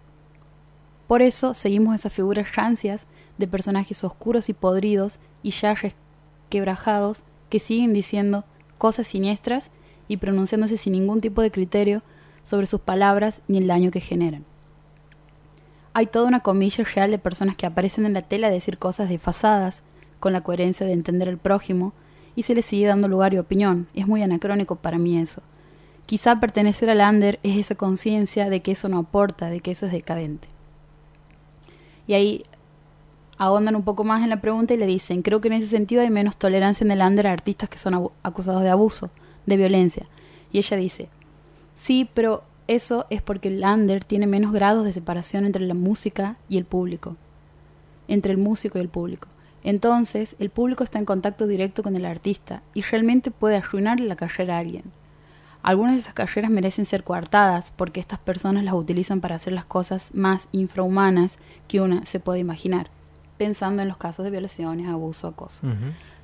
Por eso seguimos esas figuras rancias de personajes oscuros y podridos y ya quebrajados que siguen diciendo cosas siniestras y pronunciándose sin ningún tipo de criterio sobre sus palabras ni el daño que generan. Hay toda una comilla real de personas que aparecen en la tele a decir cosas desfasadas, con la coherencia de entender al prójimo, y se les sigue dando lugar y opinión. Es muy anacrónico para mí eso. Quizá pertenecer al under es esa conciencia de que eso no aporta, de que eso es decadente. Y ahí ahondan un poco más en la pregunta y le dicen, creo que en ese sentido hay menos tolerancia en el under a artistas que son acusados de abuso, de violencia. Y ella dice, sí, pero eso es porque el under tiene menos grados de separación entre la música y el público, entre el músico y el público. Entonces, el público está en contacto directo con el artista y realmente puede arruinar la carrera a alguien. Algunas de esas carreras merecen ser coartadas porque estas personas las utilizan para hacer las cosas más infrahumanas que una se puede imaginar, pensando en los casos de violaciones, abuso, acoso.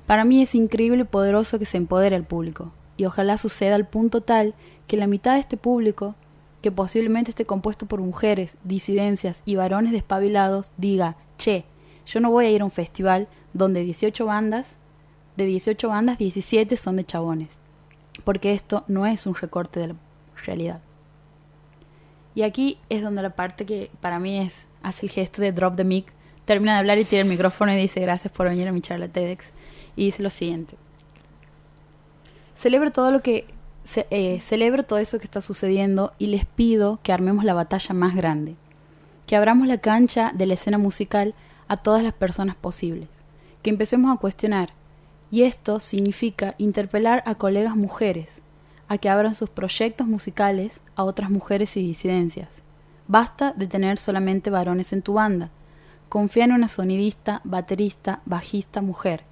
Para mí es increíble y poderoso que se empodere al público, y ojalá suceda al punto tal que la mitad de este público, que posiblemente esté compuesto por mujeres, disidencias y varones despabilados, diga, che, yo no voy a ir a un festival donde 18 bandas, de 18 bandas, 17 son de chabones, porque esto no es un recorte de la realidad. Y aquí es donde la parte que para mí es, hace el gesto de drop the mic, termina de hablar y tira el micrófono y dice gracias por venir a mi charla TEDx. Y dice lo siguiente. Celebro todo lo que eh, celebro todo eso que está sucediendo y les pido que armemos la batalla más grande, que abramos la cancha de la escena musical a todas las personas posibles, que empecemos a cuestionar, y esto significa interpelar a colegas mujeres, a que abran sus proyectos musicales a otras mujeres y disidencias. Basta de tener solamente varones en tu banda. Confía en una sonidista, baterista, bajista, mujer.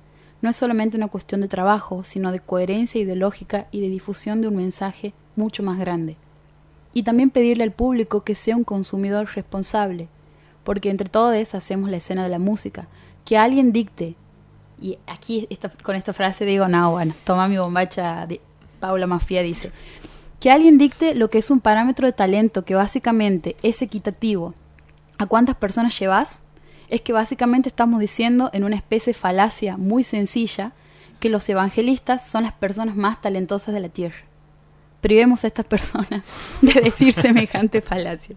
No es solamente una cuestión de trabajo, sino de coherencia ideológica y de difusión de un mensaje mucho más grande. Y también pedirle al público que sea un consumidor responsable, porque entre todos hacemos la escena de la música, que alguien dicte. Y aquí con esta frase digo, no, bueno, toma mi bombacha, Paula Mafia dice, que alguien dicte lo que es un parámetro de talento que básicamente es equitativo. ¿A cuántas personas llevas? Es que básicamente estamos diciendo en una especie de falacia muy sencilla que los evangelistas son las personas más talentosas de la tierra. Privemos a estas personas de decir semejante falacia.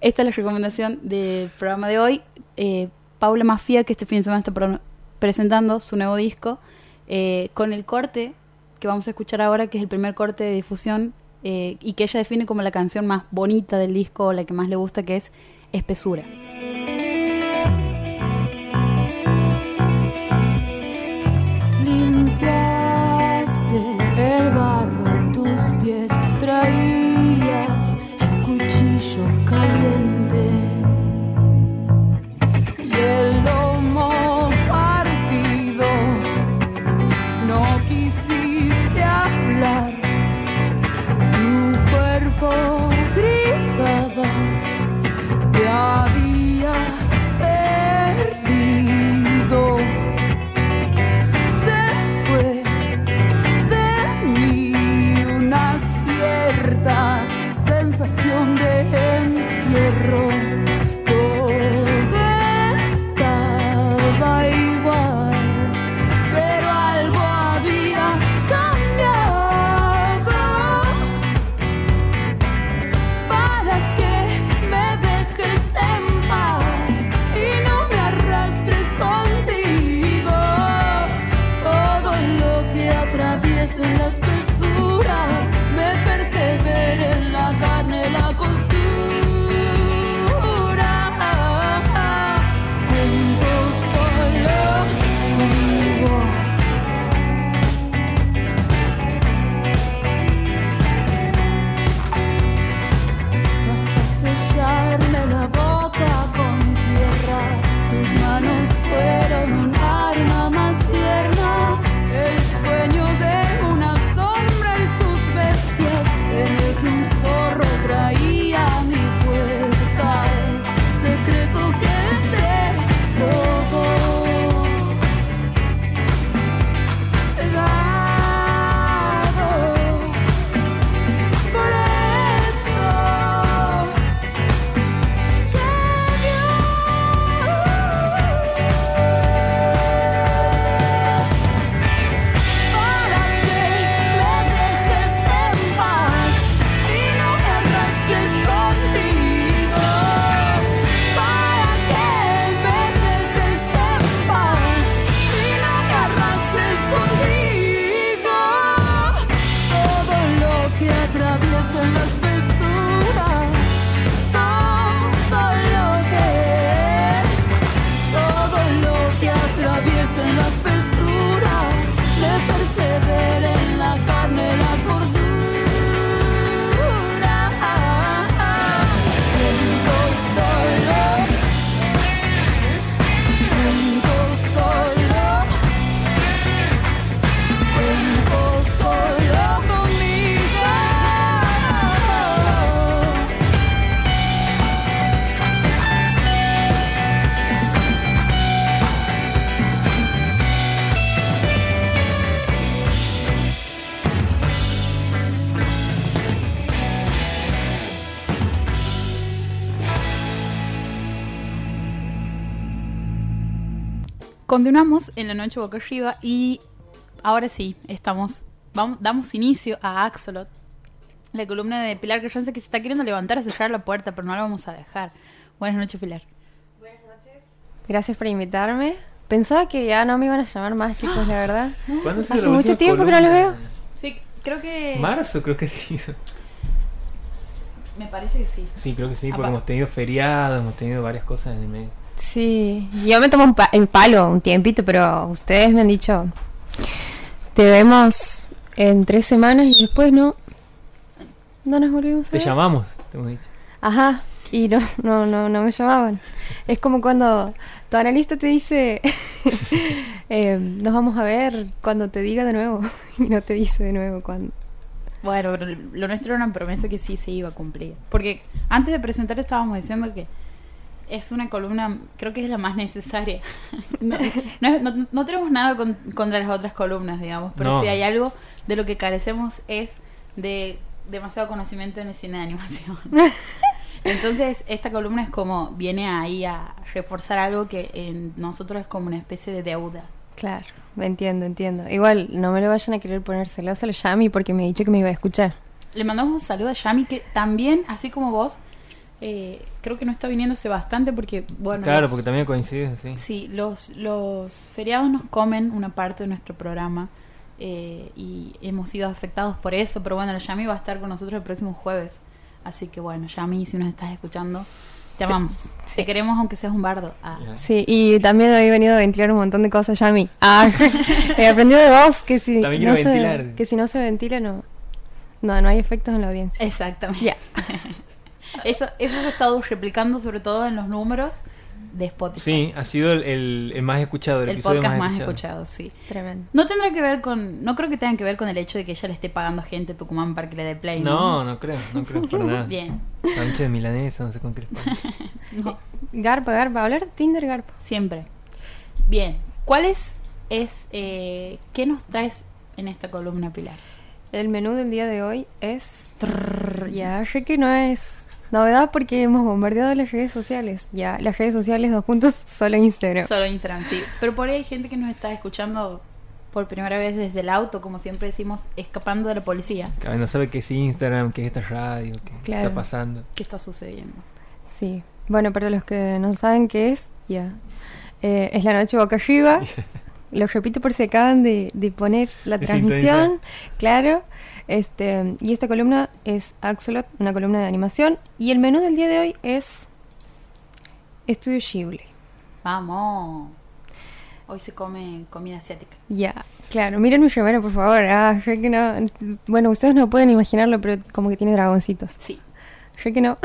Esta es la recomendación del programa de hoy. Eh, Paula Mafia, que este fin de semana está presentando su nuevo disco, eh, con el corte que vamos a escuchar ahora, que es el primer corte de difusión eh, y que ella define como la canción más bonita del disco o la que más le gusta, que es Espesura. Continuamos en la noche boca arriba y ahora sí, estamos, vamos, damos inicio a Axolot, la columna de Pilar Carranza que se está queriendo levantar a cerrar la puerta, pero no la vamos a dejar. Buenas noches, Pilar. Gracias por invitarme. Pensaba que ya no me iban a llamar más, chicos, la verdad. ¿Cuándo sido Hace la mucho tiempo que no los veo. Sí, creo que... Marzo creo que sí. Me parece que sí. Sí, creo que sí, porque Apa. hemos tenido feriados, hemos tenido varias cosas en el medio. Sí, yo me tomo un pa- en palo un tiempito, pero ustedes me han dicho, te vemos en tres semanas y después no, no nos volvimos a Te ver. llamamos, te hemos dicho. Ajá, y no, no, no, no me llamaban. Es como cuando tu analista te dice, eh, nos vamos a ver cuando te diga de nuevo y no te dice de nuevo cuando. Bueno, pero lo nuestro era una promesa que sí se iba a cumplir. Porque antes de presentar estábamos diciendo que es una columna, creo que es la más necesaria. No, no no- no tenemos nada con- contra las otras columnas, digamos, pero No. si hay algo de lo que carecemos es de demasiado conocimiento en el cine de animación. Entonces, esta columna es como, viene ahí a reforzar algo que en nosotros es como una especie de deuda. Claro, me entiendo, entiendo. Igual, no me lo vayan a querer poner celosa al Yami porque me ha dicho que me iba a escuchar. Le mandamos un saludo a Yami, que también, así como vos, eh, creo que no está viniéndose bastante porque, bueno, claro, los- porque también coincide, sí. sí, los, los feriados nos comen una parte de nuestro programa eh, y hemos sido afectados por eso, pero bueno, la Yami va a estar con nosotros el próximo jueves. Así que bueno, Yami, si nos estás escuchando, te amamos. Te queremos aunque seas un bardo. Ah. Sí, y también había venido a ventilar un montón de cosas Yami. Ah, he aprendido de vos que si, no se, que si no se ventila no, no, no hay efectos en la audiencia. Exactamente. Ya. Eso, eso se ha estado replicando sobre todo en los números de Spotify. Sí, ha sido el, el- el más escuchado, el, el episodio podcast más, más escuchado. escuchado, sí. Tremendo. No tendrá que ver con, no creo que tenga que ver con el hecho de que ella le esté pagando gente a Tucumán para que le dé play. No, no creo, no creo para nada. Bien. Sándwich de milanesa, no sé con qué les ponen. No, Garpa, Garpa, hablar de Tinder, Garpa. siempre. Bien. ¿Cuál es, es eh, qué nos traes en esta columna, Pilar? El menú del día de hoy es... trrr, ya sé que no es novedad porque hemos bombardeado las redes sociales. Ya, las redes sociales, dos puntos, solo Instagram. Solo Instagram, sí. Pero por ahí hay gente que nos está escuchando por primera vez desde el auto, como siempre decimos, escapando de la policía. Cada vez no sabe qué es Instagram, qué es esta radio, qué Claro. está pasando. ¿Qué está sucediendo? Sí. Bueno, para los que no saben qué es, ya. Eh, es la noche boca arriba. Lo repito por si acaban de, de poner la De transmisión. Claro. Este, y esta columna es Axolot, una columna de animación. Y el menú del día de hoy es Estudio Ghibli. Vamos. Hoy se come comida asiática. Ya, claro. Miren mi remera, por favor. Ah, sé que no. Bueno, ustedes no pueden imaginarlo, pero como que tiene dragoncitos. Sí. Sé que no.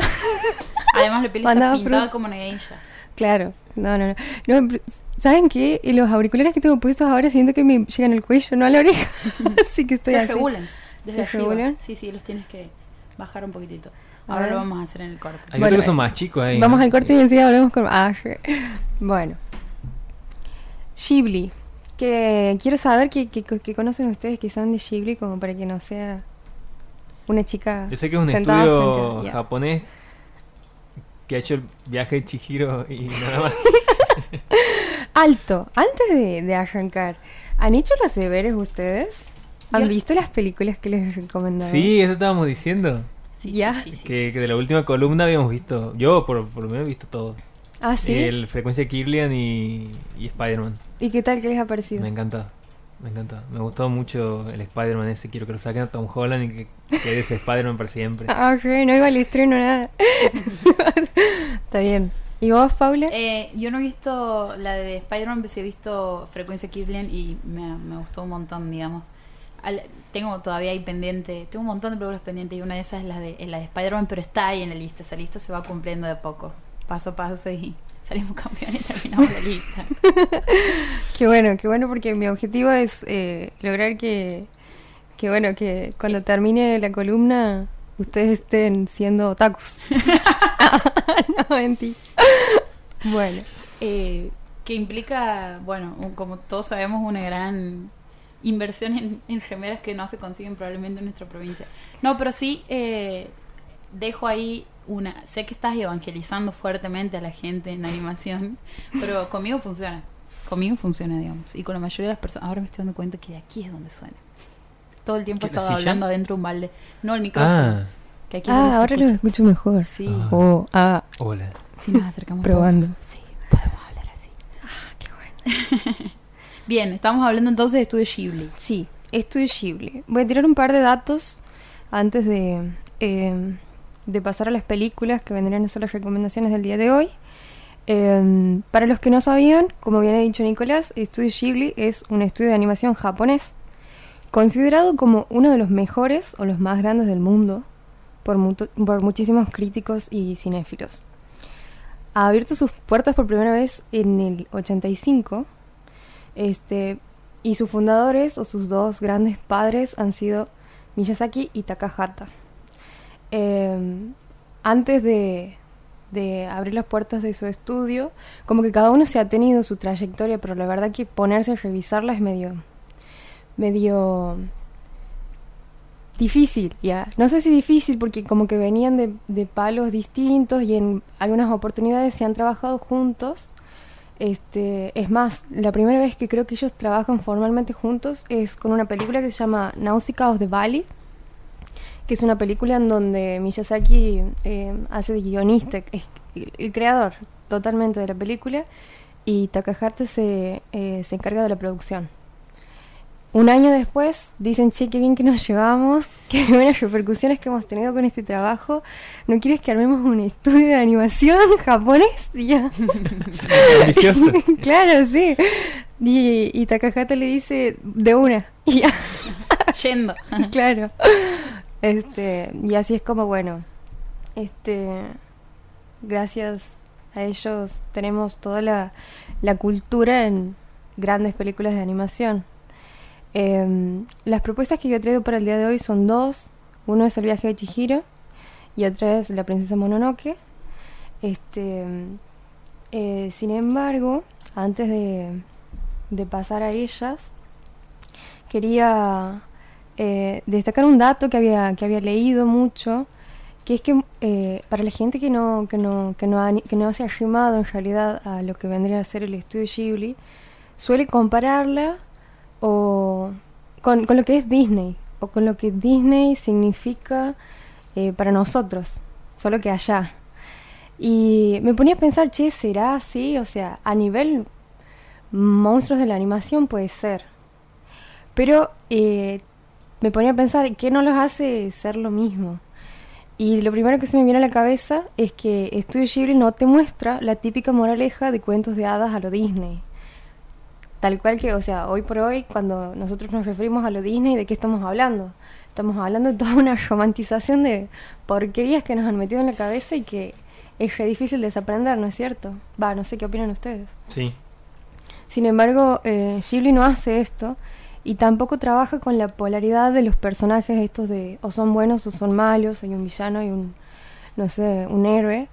Además la piel está pintada como una geisha. Claro, no, no, no. No, ¿Saben qué? Los auriculares que tengo puestos ahora siento que me llegan al cuello, no a la oreja. así que estoy se así. regulan. Desde ¿Se regulan? Sí, sí, los tienes que bajar un poquitito. Ahora lo vamos a hacer en el corte. Hay Bueno, otros que son eh, más chicos ahí. Vamos ¿no? al corte y enseguida volvemos con... Ah, bueno. Ghibli. Que quiero saber que, que, que conocen ustedes que son de Ghibli como para que no sea una chica Yo sé que es un estudio a- japonés que ha hecho el viaje de Chihiro y nada más. Alto, antes de, de arrancar, ¿han hecho los deberes ustedes? ¿Han Yo- visto las películas que les recomendaba? sí, eso estábamos diciendo. Sí, Ya. sí, sí, sí, que, sí, que de la última columna habíamos visto, yo por, por lo menos he visto todo. Ah, sí. El Frecuencia Kirlian y, y Spider-Man. ¿Y qué tal que les ha parecido? Me encantó. Me encantó. Me gustó mucho el Spider-Man ese. Quiero que lo saquen a Tom Holland y que quede ese Spider-Man para siempre. Ah, sí, no iba al estreno nada. Está bien. ¿Y vos, Paula? Eh, yo no he visto la de Spider-Man, pero sí he visto Frecuencia Kirlian y me, me gustó un montón, digamos. Al- tengo todavía ahí pendiente, tengo un montón de películas pendientes y una de esas es la de, es la de Spider-Man, pero está ahí en la lista. Esa lista se va cumpliendo de poco, paso a paso y salimos campeones y terminamos la lista. Qué bueno, qué bueno porque mi objetivo es eh, lograr que, que, bueno, que cuando termine la columna ustedes estén siendo otakus. no, mentira. Bueno, Eh, que implica, bueno, como todos sabemos, una gran inversión en, en remeras que no se consiguen probablemente en nuestra provincia. No, pero sí eh, dejo ahí una... Sé que estás evangelizando fuertemente a la gente en animación, pero conmigo funciona. Conmigo funciona, digamos. Y con la mayoría de las personas. Ahora me estoy dando cuenta que aquí es donde suena. Todo el tiempo he ¿Qué, la estado hablando adentro de un balde. No, el micrófono. Ah, Que aquí Ah, ahora lo escucha. escucho mejor. Sí. Ah. Oh, ah, hola. Si nos acercamos. Probando. Sí, podemos hablar así. qué bueno. Bien, estamos hablando entonces de Estudio Ghibli. Sí, Estudio Ghibli. Voy a tirar un par de datos antes de, eh, de pasar a las películas que vendrían a ser las recomendaciones del día de hoy. Eh, para los que no sabían, como bien ha dicho Nicolás, Estudio Ghibli es un estudio de animación japonés, considerado como uno de los mejores o los más grandes del mundo por, por muchísimos críticos y cinéfilos. Ha abierto sus puertas por primera vez en el 85 este, y sus fundadores o sus dos grandes padres han sido Miyazaki y Takahata. Eh, antes de, de abrir las puertas de su estudio, como que cada uno se ha tenido su trayectoria, pero la verdad que ponerse a revisarla es medio, medio difícil, ya. No sé si difícil porque como que venían de, de palos distintos y en algunas oportunidades se han trabajado juntos. Este, es más, la primera vez que creo que ellos trabajan formalmente juntos es con una película que se llama Nausicaa of the que es una película en donde Miyazaki eh, hace de guionista, es el, el creador totalmente de la película, y Takahata se, eh, se encarga de la producción. Un año después dicen, che, qué bien que nos llevamos, qué buenas repercusiones que hemos tenido con este trabajo. ¿No quieres que armemos un estudio de animación japonés? Y ya. Ambicioso. claro, sí. Y, y Takahata le dice, de una. Y ya, Yendo. claro. Este, y así es como, bueno, este, gracias a ellos tenemos toda la, la cultura en grandes películas de animación. Em, las propuestas que yo he traído para el día de hoy son dos. Uno es el viaje de Chihiro y otra es la princesa Mononoke. Este, eh, sin embargo, antes de, pasar a ellas, quería eh, destacar un dato que había, que había leído mucho, que es que eh, para la gente que no, que, no, que, no que no se ha arrimado en realidad a lo que vendría a ser el estudio Ghibli, suele compararla o con, con lo que es Disney, o con lo que Disney significa eh, para nosotros, solo que allá. Y me ponía a pensar, che, ¿será así? O sea, a nivel monstruos de la animación puede ser. Pero eh, me ponía a pensar, ¿qué no los hace ser lo mismo? Y lo primero que se me viene a la cabeza es que Studio Ghibli no te muestra la típica moraleja de cuentos de hadas a lo Disney. Tal cual que, o sea, hoy por hoy, cuando nosotros nos referimos a lo Disney, ¿de qué estamos hablando? Estamos hablando de toda una romantización de porquerías que nos han metido en la cabeza y que es re difícil desaprender, ¿no es cierto? Va, no sé qué opinan ustedes. Sí. Sin embargo, eh, Ghibli no hace esto y tampoco trabaja con la polaridad de los personajes estos de o son buenos o son malos, hay un villano y un, no sé, un héroe.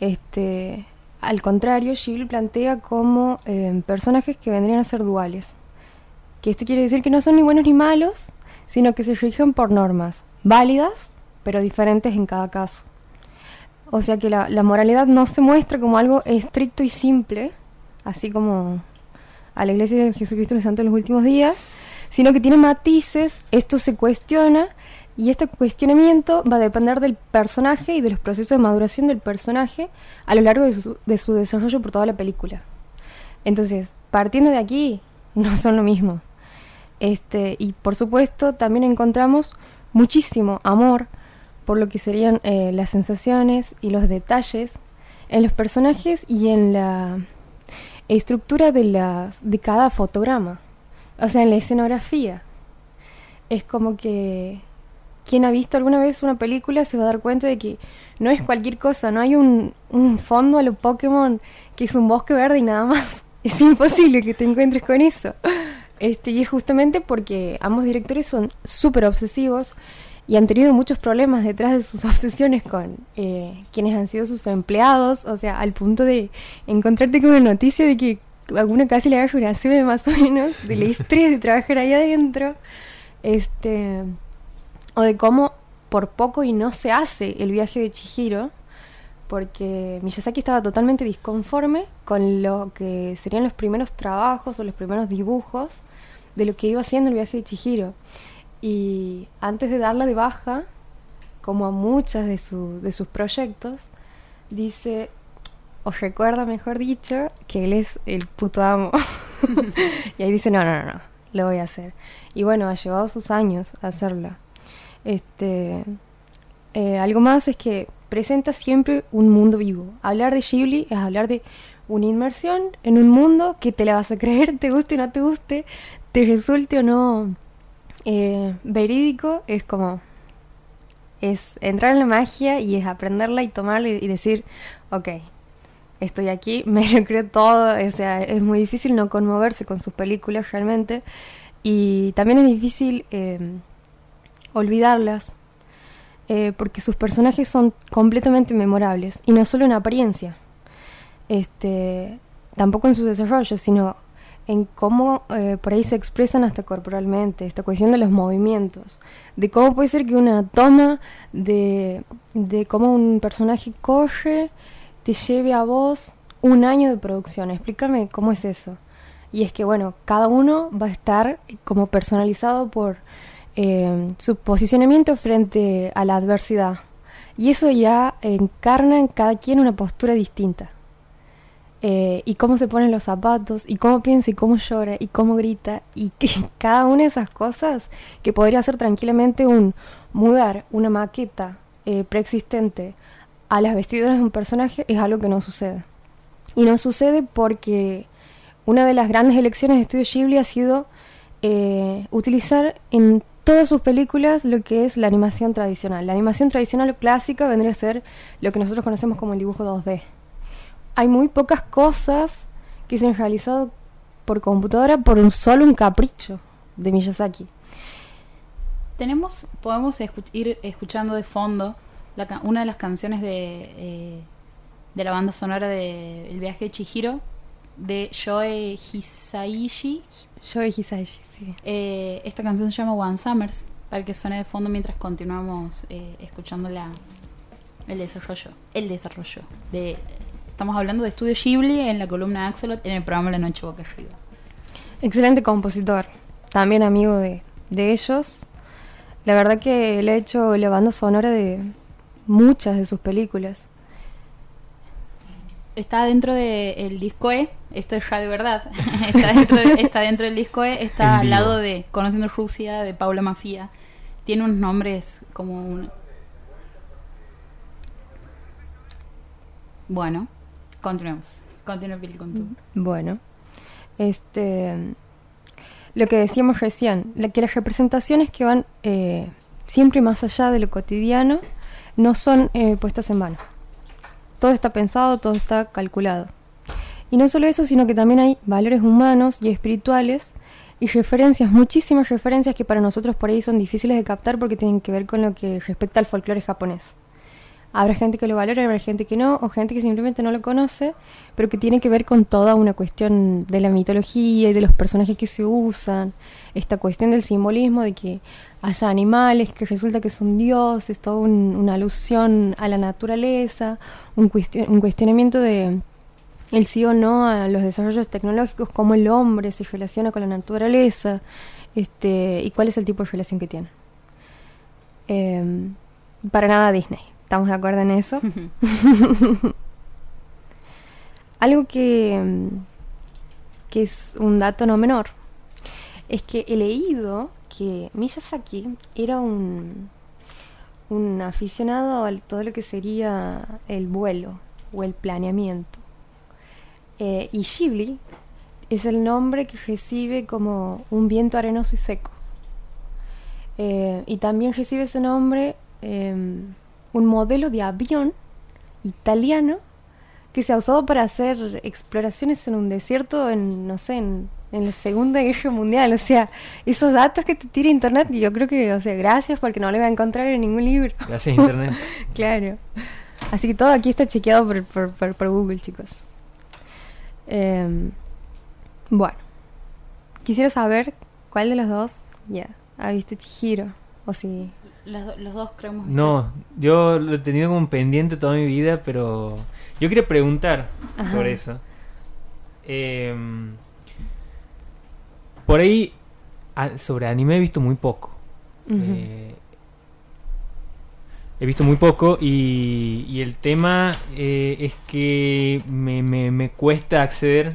Este, al contrario, Ghibli plantea como eh, personajes que vendrían a ser duales. Que esto quiere decir que no son ni buenos ni malos, sino que se rigen por normas válidas, pero diferentes en cada caso. O sea que la, moralidad no se muestra como algo estricto y simple, así como a la iglesia de Jesucristo de los Santos en los últimos días, sino que tiene matices, esto se cuestiona y este cuestionamiento va a depender del personaje y de los procesos de maduración del personaje a lo largo de su, de su desarrollo por toda la película. Entonces, partiendo de aquí, no son lo mismo. Este, y por supuesto, también encontramos muchísimo amor por lo que serían eh, las sensaciones y los detalles en los personajes y en la estructura de, las, de cada fotograma. O sea, en la escenografía. Es como que quien ha visto alguna vez una película se va a dar cuenta de que no es cualquier cosa, no hay un, un fondo a lo Pokémon que es un bosque verde y nada más. Es imposible que te encuentres con eso. Este, y es justamente porque ambos directores son súper obsesivos y han tenido muchos problemas detrás de sus obsesiones con eh, quienes han sido sus empleados, o sea, al punto de encontrarte con una noticia de que alguna casi le haga CB más o menos, del estrés de trabajar ahí adentro, este, o de cómo por poco y no se hace el viaje de Chihiro, porque Miyazaki estaba totalmente disconforme con lo que serían los primeros trabajos o los primeros dibujos de lo que iba haciendo el viaje de Chihiro. Y antes de darla de baja, como a muchas de, su- de sus proyectos, dice, os recuerda, mejor dicho, que él es el puto amo. y ahí dice, no, no, no, no, lo voy a hacer. Y bueno, ha llevado sus años hacerlo. Este, eh, algo más es que presenta siempre un mundo vivo. Hablar de Ghibli es hablar de una inmersión en un mundo que te la vas a creer, te guste o no te guste, te resulte o no eh, verídico, es como es entrar en la magia y es aprenderla y tomarla y, decir, ok, estoy aquí, me lo creo todo, o sea, es muy difícil no conmoverse con sus películas realmente y también es difícil eh, olvidarlas eh, porque sus personajes son completamente memorables y no solo en apariencia, este, tampoco en su desarrollo, sino en cómo eh, por ahí se expresan hasta corporalmente, esta cuestión de los movimientos, de cómo puede ser que una toma de, de cómo un personaje corre te lleve a vos un año de producción. Explícame cómo es eso. Y es que, bueno, cada uno va a estar como personalizado por eh, su posicionamiento frente a la adversidad. Y eso ya encarna en cada quien una postura distinta. Eh, y cómo se ponen los zapatos, y cómo piensa, y cómo llora, y cómo grita, y que cada una de esas cosas que podría ser tranquilamente un mudar una maqueta eh, preexistente a las vestiduras de un personaje es algo que no sucede. Y no sucede porque una de las grandes elecciones de Estudio Ghibli ha sido eh, utilizar en todas sus películas lo que es la animación tradicional. La animación tradicional o clásica vendría a ser lo que nosotros conocemos como el dibujo 2D. Hay muy pocas cosas que se han realizado por computadora por un solo un capricho de Miyazaki. Tenemos, podemos escu- ir escuchando de fondo la una de las canciones de, eh, de la banda sonora de El viaje de Chihiro, de Shoei Hisaishi. Shoei Hisaishi, sí. Eh, esta canción se llama One Summers, para que suene de fondo mientras continuamos eh, escuchando la, el desarrollo. El desarrollo. De, estamos hablando de Estudio Ghibli en la columna Axolot en el programa La Noche Boca Arriba. Excelente compositor, también amigo de, de ellos. La verdad que le ha hecho la banda sonora de muchas de sus películas. Está dentro del disco E, esto es radio verdad. está, dentro de- está dentro del disco E, está al lado de Conociendo Rusia, de Paula Mafia. Tiene unos nombres como un... Bueno, continuemos. Continúa. Bueno, este, lo que decíamos recién, la, que las representaciones que van eh, siempre más allá de lo cotidiano no son eh, puestas en vano. Todo está pensado, todo está calculado. Y no solo eso, sino que también hay valores humanos y espirituales y referencias, muchísimas referencias que para nosotros por ahí son difíciles de captar porque tienen que ver con lo que respecta al folclore japonés. Habrá gente que lo valora, habrá gente que no, o gente que simplemente no lo conoce, pero que tiene que ver con toda una cuestión de la mitología y de los personajes que se usan, esta cuestión del simbolismo de que haya animales que resulta que son dioses, toda un- una alusión a la naturaleza, un, cuestion- un cuestionamiento de el sí o no a los desarrollos tecnológicos, cómo el hombre se relaciona con la naturaleza, este, y cuál es el tipo de relación que tiene. Em, para nada Disney, ¿estamos de acuerdo en eso? Algo que, mm, que es un dato no menor es que he leído que Miyazaki era un, un aficionado a todo lo que sería el vuelo o el planeamiento. Eh, y Ghibli es el nombre que recibe como un viento arenoso y seco. Eh, y también recibe ese nombre em, un modelo de avión italiano que se ha usado para hacer exploraciones en un desierto en, no sé, en, en la Segunda Guerra Mundial. O sea, esos datos que te tira internet, yo creo que, o sea, gracias porque no le voy a encontrar en ningún libro. Gracias Internet. Claro. Así que todo aquí está chequeado por, por, por- por Google, chicos. Em, bueno, quisiera saber cuál de los dos ya ha visto Chihiro. O si los dos creemos No, yo lo he tenido como pendiente toda mi vida, pero yo quería preguntar Ajá. sobre eso. Em, por ahí, sobre anime he visto muy poco. Ujú. Eh, he visto muy poco y, y el tema eh, es que me, me- me cuesta acceder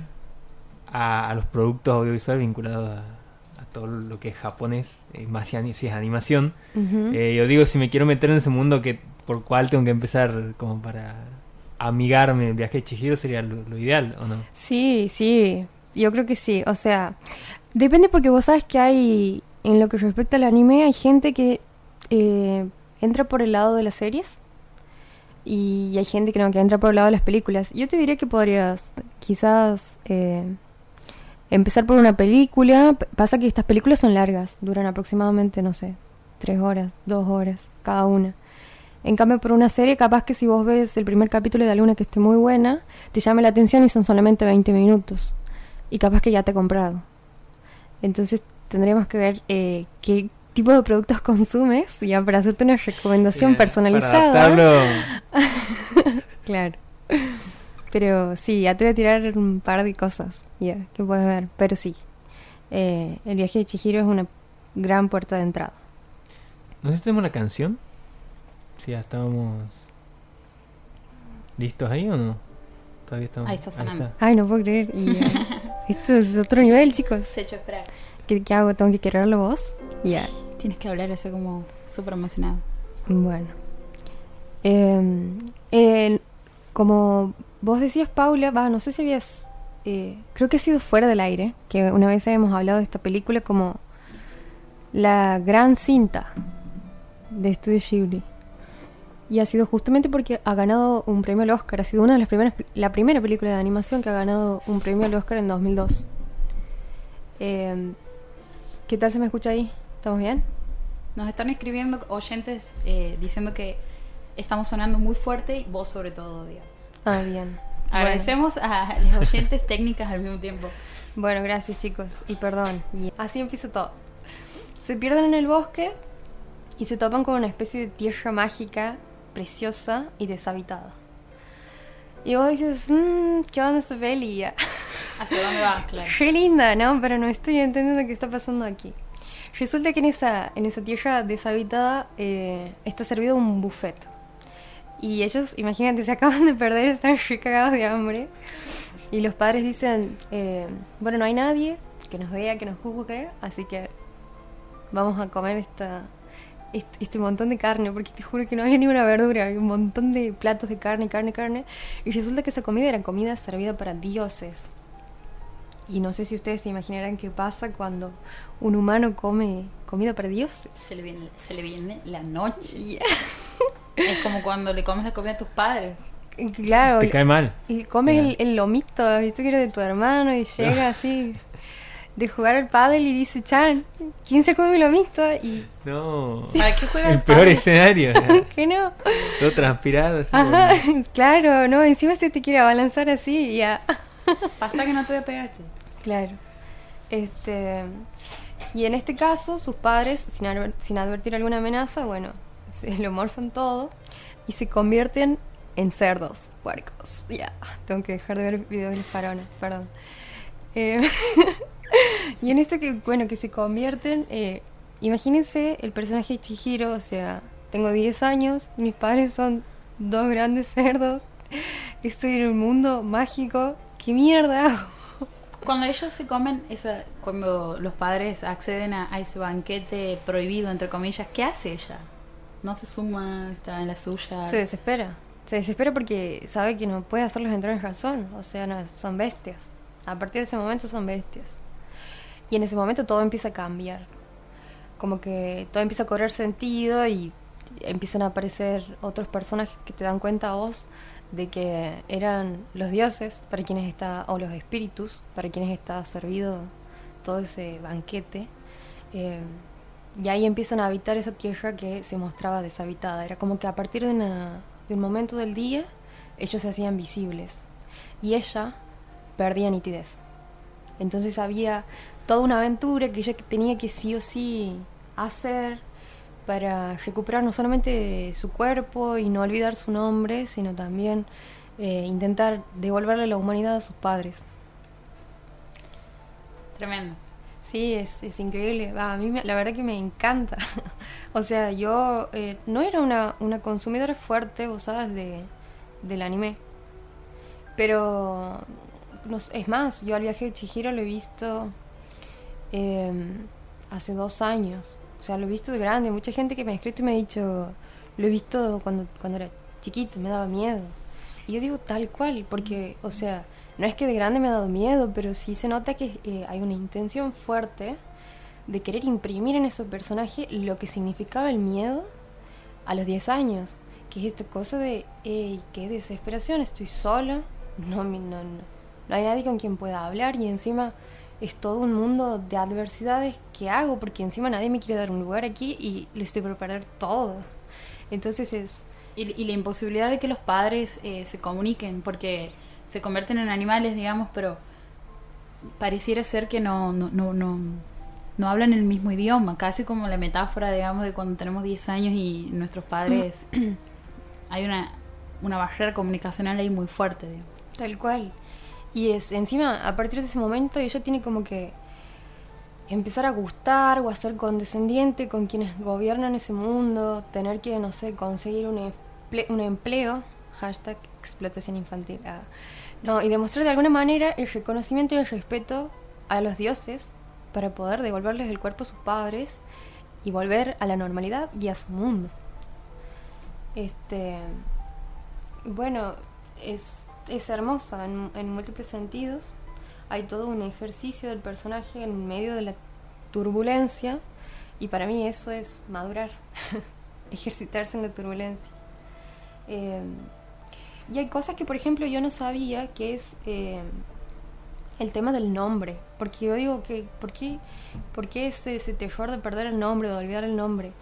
a, a los productos audiovisuales vinculados a, a todo lo que es japonés, eh, más si, es animación. Eh, yo digo, si me quiero meter en ese mundo, que ¿por cuál tengo que empezar como para amigarme? El viaje de Chihiro sería lo, lo ideal, ¿o no? Sí, sí, yo creo que sí. O sea, depende porque vos sabes que hay, en lo que respecta al anime, hay gente que eh, entra por el lado de las series y hay gente que no, que entra por el lado de las películas. Yo te diría que podrías quizás eh, empezar por una película. Pasa que estas películas son largas, duran aproximadamente, no sé, tres horas, dos horas cada una. En cambio, por una serie, capaz que si vos ves el primer capítulo de alguna que esté muy buena, te llame la atención y son solamente 20 minutos. Y capaz que ya te he comprado. Entonces tendremos que ver eh, qué tipo de productos consumes ya para hacerte una recomendación Para personalizada. Claro. Pero sí, ya te voy a tirar un par de cosas ya que puedes ver. Pero sí, eh, el viaje de Chihiro es una gran puerta de entrada. ¿No sé si tenemos la canción? Si ya estábamos listos ahí o no. Todavía estamos. Ahí está sonando. Ay, no puedo creer. Y, eh, esto es otro nivel, chicos. Se hecho esperar. ¿Qué, qué hago? ¿Tengo que quererlo vos? Ya. Tienes que hablar así como súper emocionado. Bueno. Eh, como vos decías, Paula, va, no sé si habías... eh, creo que ha sido fuera del aire, que una vez habíamos hablado de esta película como la gran cinta de Estudio Ghibli. Y ha sido justamente porque ha ganado un premio al Oscar. Ha sido una de las primeras, la primera película de animación que ha ganado un premio al Oscar en 2002. Eh, ¿Qué tal se me escucha ahí? ¿Estamos bien? Nos están escribiendo oyentes eh, diciendo que estamos sonando muy fuerte y vos sobre todo, digamos. Ah, bien. Agradecemos a los oyentes técnicas al mismo tiempo. Bueno, gracias chicos y perdón. Y así empieza todo. Se pierden en el bosque y se topan con una especie de tierra mágica, preciosa y deshabitada. Y vos dices, mmm, ¿qué onda esta peli? ¿Hacia dónde vas? Claro. Re linda, ¿no? Pero no estoy entendiendo qué está pasando aquí. Resulta que en esa, en esa tierra deshabitada eh, está servido un buffet. Y ellos, imagínate, se acaban de perder, están cagados de hambre. Y los padres dicen, eh, bueno, no hay nadie que nos vea, que nos juzgue, así que vamos a comer esta, este, este montón de carne, porque te juro que no había ni una verdura, había un montón de platos de carne, carne, carne. Y resulta que esa comida era comida servida para dioses. Y no sé si ustedes se imaginarán qué pasa cuando un humano come comida para dioses. Se le viene, se le viene la noche. Es como cuando le comes la comida a tus padres. Claro, Te cae mal. y comes el, el lomito, viste que era de tu hermano y llega así de jugar al pádel y dice, Chan, ¿quién se come mi lomito? Y No. ¿Para qué juega El el peor escenario. que no. Todo transpirado. así, Ajá, bueno. claro, no, encima se te quiere abalanzar así y ya. Pasa que no te voy a pegarte. Claro. Este. Y en este caso, sus padres, sin, adver- sin advertir alguna amenaza, bueno, se lo morfan todo y se convierten en cerdos, puercos. Ya, tengo que dejar de ver videos de los faraones, perdón. Eh, y en esto que, bueno, que se convierten, eh, imagínense el personaje de Chihiro, o sea, tengo 10 años, mis padres son dos grandes cerdos, estoy en un mundo mágico, ¿qué mierda? Cuando ellos se comen, esa, cuando los padres acceden a, ese banquete prohibido, entre comillas, ¿qué hace ella? No se suma, está en la suya. Se desespera. Se desespera porque sabe que no puede hacerlos entrar en razón. O sea, no, son bestias. A partir de ese momento son bestias. Y en ese momento todo empieza a cambiar. Como que todo empieza a correr sentido y empiezan a aparecer otros personajes que te dan cuenta a vos de que eran los dioses para quienes está, o los espíritus para quienes está servido todo ese banquete. Eh, y ahí empiezan a habitar esa tierra que se mostraba deshabitada. Era como que a partir de, una- de un momento del día ellos se hacían visibles y ella perdía nitidez. Entonces había toda una aventura que ella tenía que sí o sí hacer para recuperar no solamente su cuerpo y no olvidar su nombre, sino también eh, intentar devolverle la humanidad a sus padres. Tremendo. Sí, es, es increíble. Va, a mí me- la verdad que me encanta. o sea, yo eh, no era una, una consumidora fuerte, vos sabes, de, del anime. Pero, no es más, yo al viaje de Chihiro lo he visto em, hace dos años. O sea, lo he visto de grande. Mucha gente que me ha escrito y me ha dicho, lo he visto cuando, cuando era chiquito, me daba miedo. Y yo digo tal cual, porque, o sea, no es que de grande me ha dado miedo, pero sí se nota que eh, hay una intención fuerte de querer imprimir en ese personaje lo que significaba el miedo a los 10 años. Que es esta cosa de, ey, qué desesperación, estoy sola, no, no, no, no hay nadie con quien pueda hablar y encima es todo un mundo de adversidades que hago porque encima nadie me quiere dar un lugar aquí y lo estoy preparando todo. Entonces es, Y, y la imposibilidad de que los padres eh, se comuniquen, porque se convierten en animales, digamos, pero pareciera ser que no, no, no, no, no hablan el mismo idioma, casi como la metáfora, digamos, de cuando tenemos 10 años y nuestros padres... hay una, una barrera comunicacional ahí muy fuerte, digamos. Tal cual. Y es encima, a partir de ese momento, ella tiene como que empezar a gustar o a ser condescendiente con quienes gobiernan ese mundo, tener que, no sé, conseguir un, un empleo, hashtag explotación infantil, ah. no, y demostrar de alguna manera el reconocimiento y el respeto a los dioses para poder devolverles el cuerpo a sus padres y volver a la normalidad y a su mundo. Este, bueno, es, es hermosa en, en múltiples sentidos. Hay todo un ejercicio del personaje en medio de la turbulencia y para mí eso es madurar, ejercitarse en la turbulencia. Eh, y hay cosas que, por ejemplo, yo no sabía, que es eh, el tema del nombre. Porque yo digo que, ¿por qué, por qué ese, ese terror de perder el nombre, de olvidar el nombre?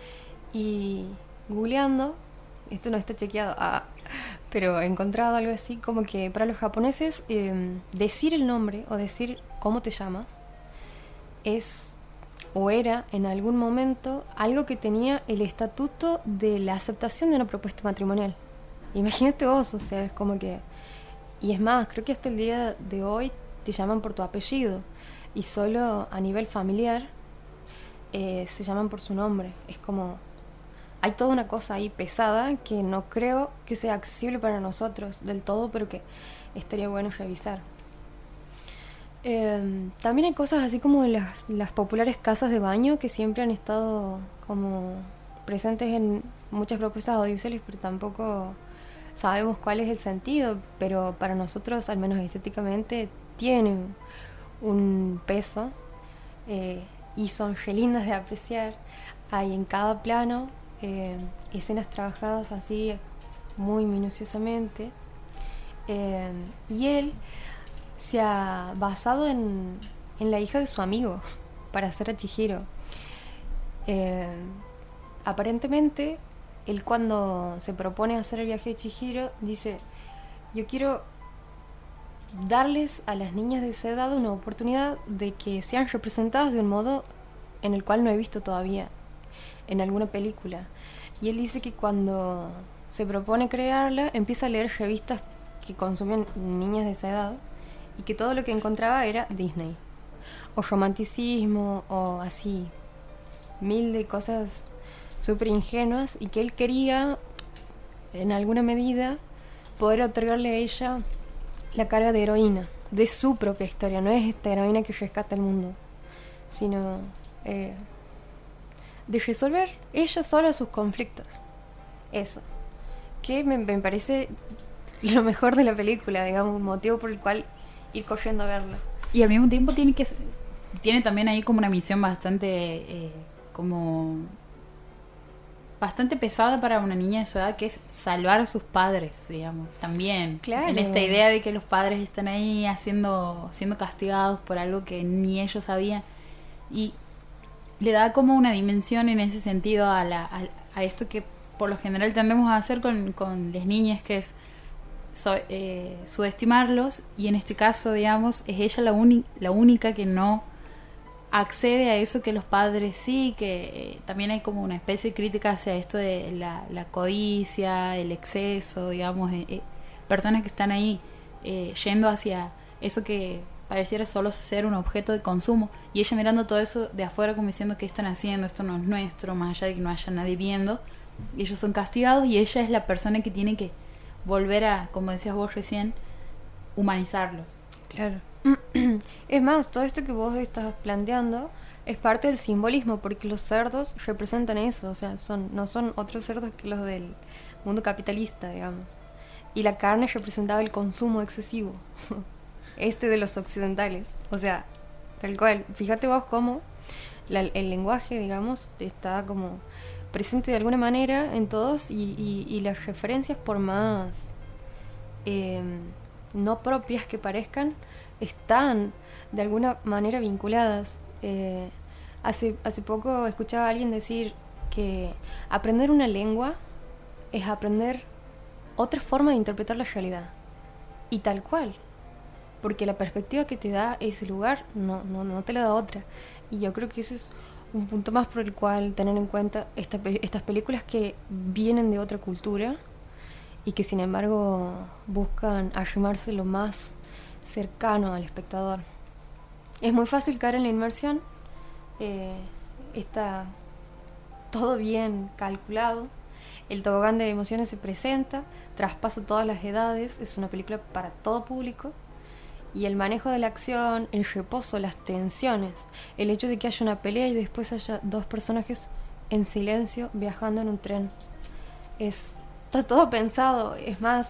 Y googleando, esto no está chequeado, ah, pero he encontrado algo así como que para los japoneses eh, decir el nombre o decir cómo te llamas es o era en algún momento algo que tenía el estatuto de la aceptación de una propuesta matrimonial. Imagínate vos, o sea, es como que... Y es más, creo que hasta el día de hoy te llaman por tu apellido y solo a nivel familiar eh, se llaman por su nombre. Es como... Hay toda una cosa ahí pesada que no creo que sea accesible para nosotros del todo, pero que estaría bueno revisar. Eh, también hay cosas así como las, las populares casas de baño que siempre han estado como presentes en muchas propuestas audiovisuales, pero tampoco sabemos cuál es el sentido, pero para nosotros, al menos estéticamente, tienen un peso eh, y son re lindas de apreciar. Hay en cada plano eh, escenas trabajadas así muy minuciosamente. Eh, y él se ha basado en, en la hija de su amigo para hacer a Chihiro. Aparentemente, él cuando se propone hacer el viaje de Chihiro, dice, yo quiero darles a las niñas de esa edad una oportunidad de que sean representadas de un modo en el cual no he visto todavía en alguna película. Y él dice que cuando se propone crearla, empieza a leer revistas que consumen niñas de esa edad y que todo lo que encontraba era Disney. O romanticismo, o así, mil de cosas súper ingenuas y que él quería, en alguna medida, poder otorgarle a ella la carga de heroína de su propia historia. No es esta heroína que rescata el mundo, sino eh, de resolver ella sola sus conflictos. Eso. Que me, me parece lo mejor de la película, digamos, un motivo por el cual ir corriendo a verla. Y al mismo tiempo tiene que tiene también ahí como una misión bastante eh, como bastante pesada para una niña de su edad que es salvar a sus padres, digamos, también. Claro. En esta idea de que los padres están ahí haciendo siendo castigados por algo que ni ellos sabían y le da como una dimensión en ese sentido a la a, esto que por lo general tendemos a hacer con, con las niñas que es so- eh, subestimarlos y en este caso, digamos, es ella la, la única que no accede a eso que los padres sí, que eh, también hay como una especie de crítica hacia esto de la, la codicia, el exceso, digamos, eh, personas que están ahí eh, yendo hacia eso que pareciera solo ser un objeto de consumo y ella mirando todo eso de afuera como diciendo que están haciendo, esto no es nuestro, más allá de que no haya nadie viendo, y ellos son castigados y ella es la persona que tiene que volver a, como decías vos recién, humanizarlos. Claro. Es más, todo esto que vos estás planteando es parte del simbolismo, porque los cerdos representan eso, o sea, son, no son otros cerdos que los del mundo capitalista, digamos. Y la carne representaba el consumo excesivo, este de los occidentales. O sea, tal cual. Fíjate vos cómo el lenguaje, digamos, está como presente de alguna manera en todos y, las referencias, por más eh, no propias que parezcan, están de alguna manera vinculadas. Eh, hace, hace poco escuchaba a alguien decir que aprender una lengua es aprender otra forma de interpretar la realidad. Y tal cual. Porque la perspectiva que te da ese lugar no, no, no te la da otra. Y yo creo que ese es un punto más por el cual tener en cuenta esta estas películas que vienen de otra cultura y que sin embargo buscan arrimarse lo más cercano al espectador. Es muy fácil caer en la inmersión, eh, está todo bien calculado, el tobogán de emociones se presenta, traspasa todas las edades, es una película para todo público y el manejo de la acción, el reposo, las tensiones, el hecho de que haya una pelea y después haya dos personajes en silencio viajando en un tren. Es, está todo pensado, es más,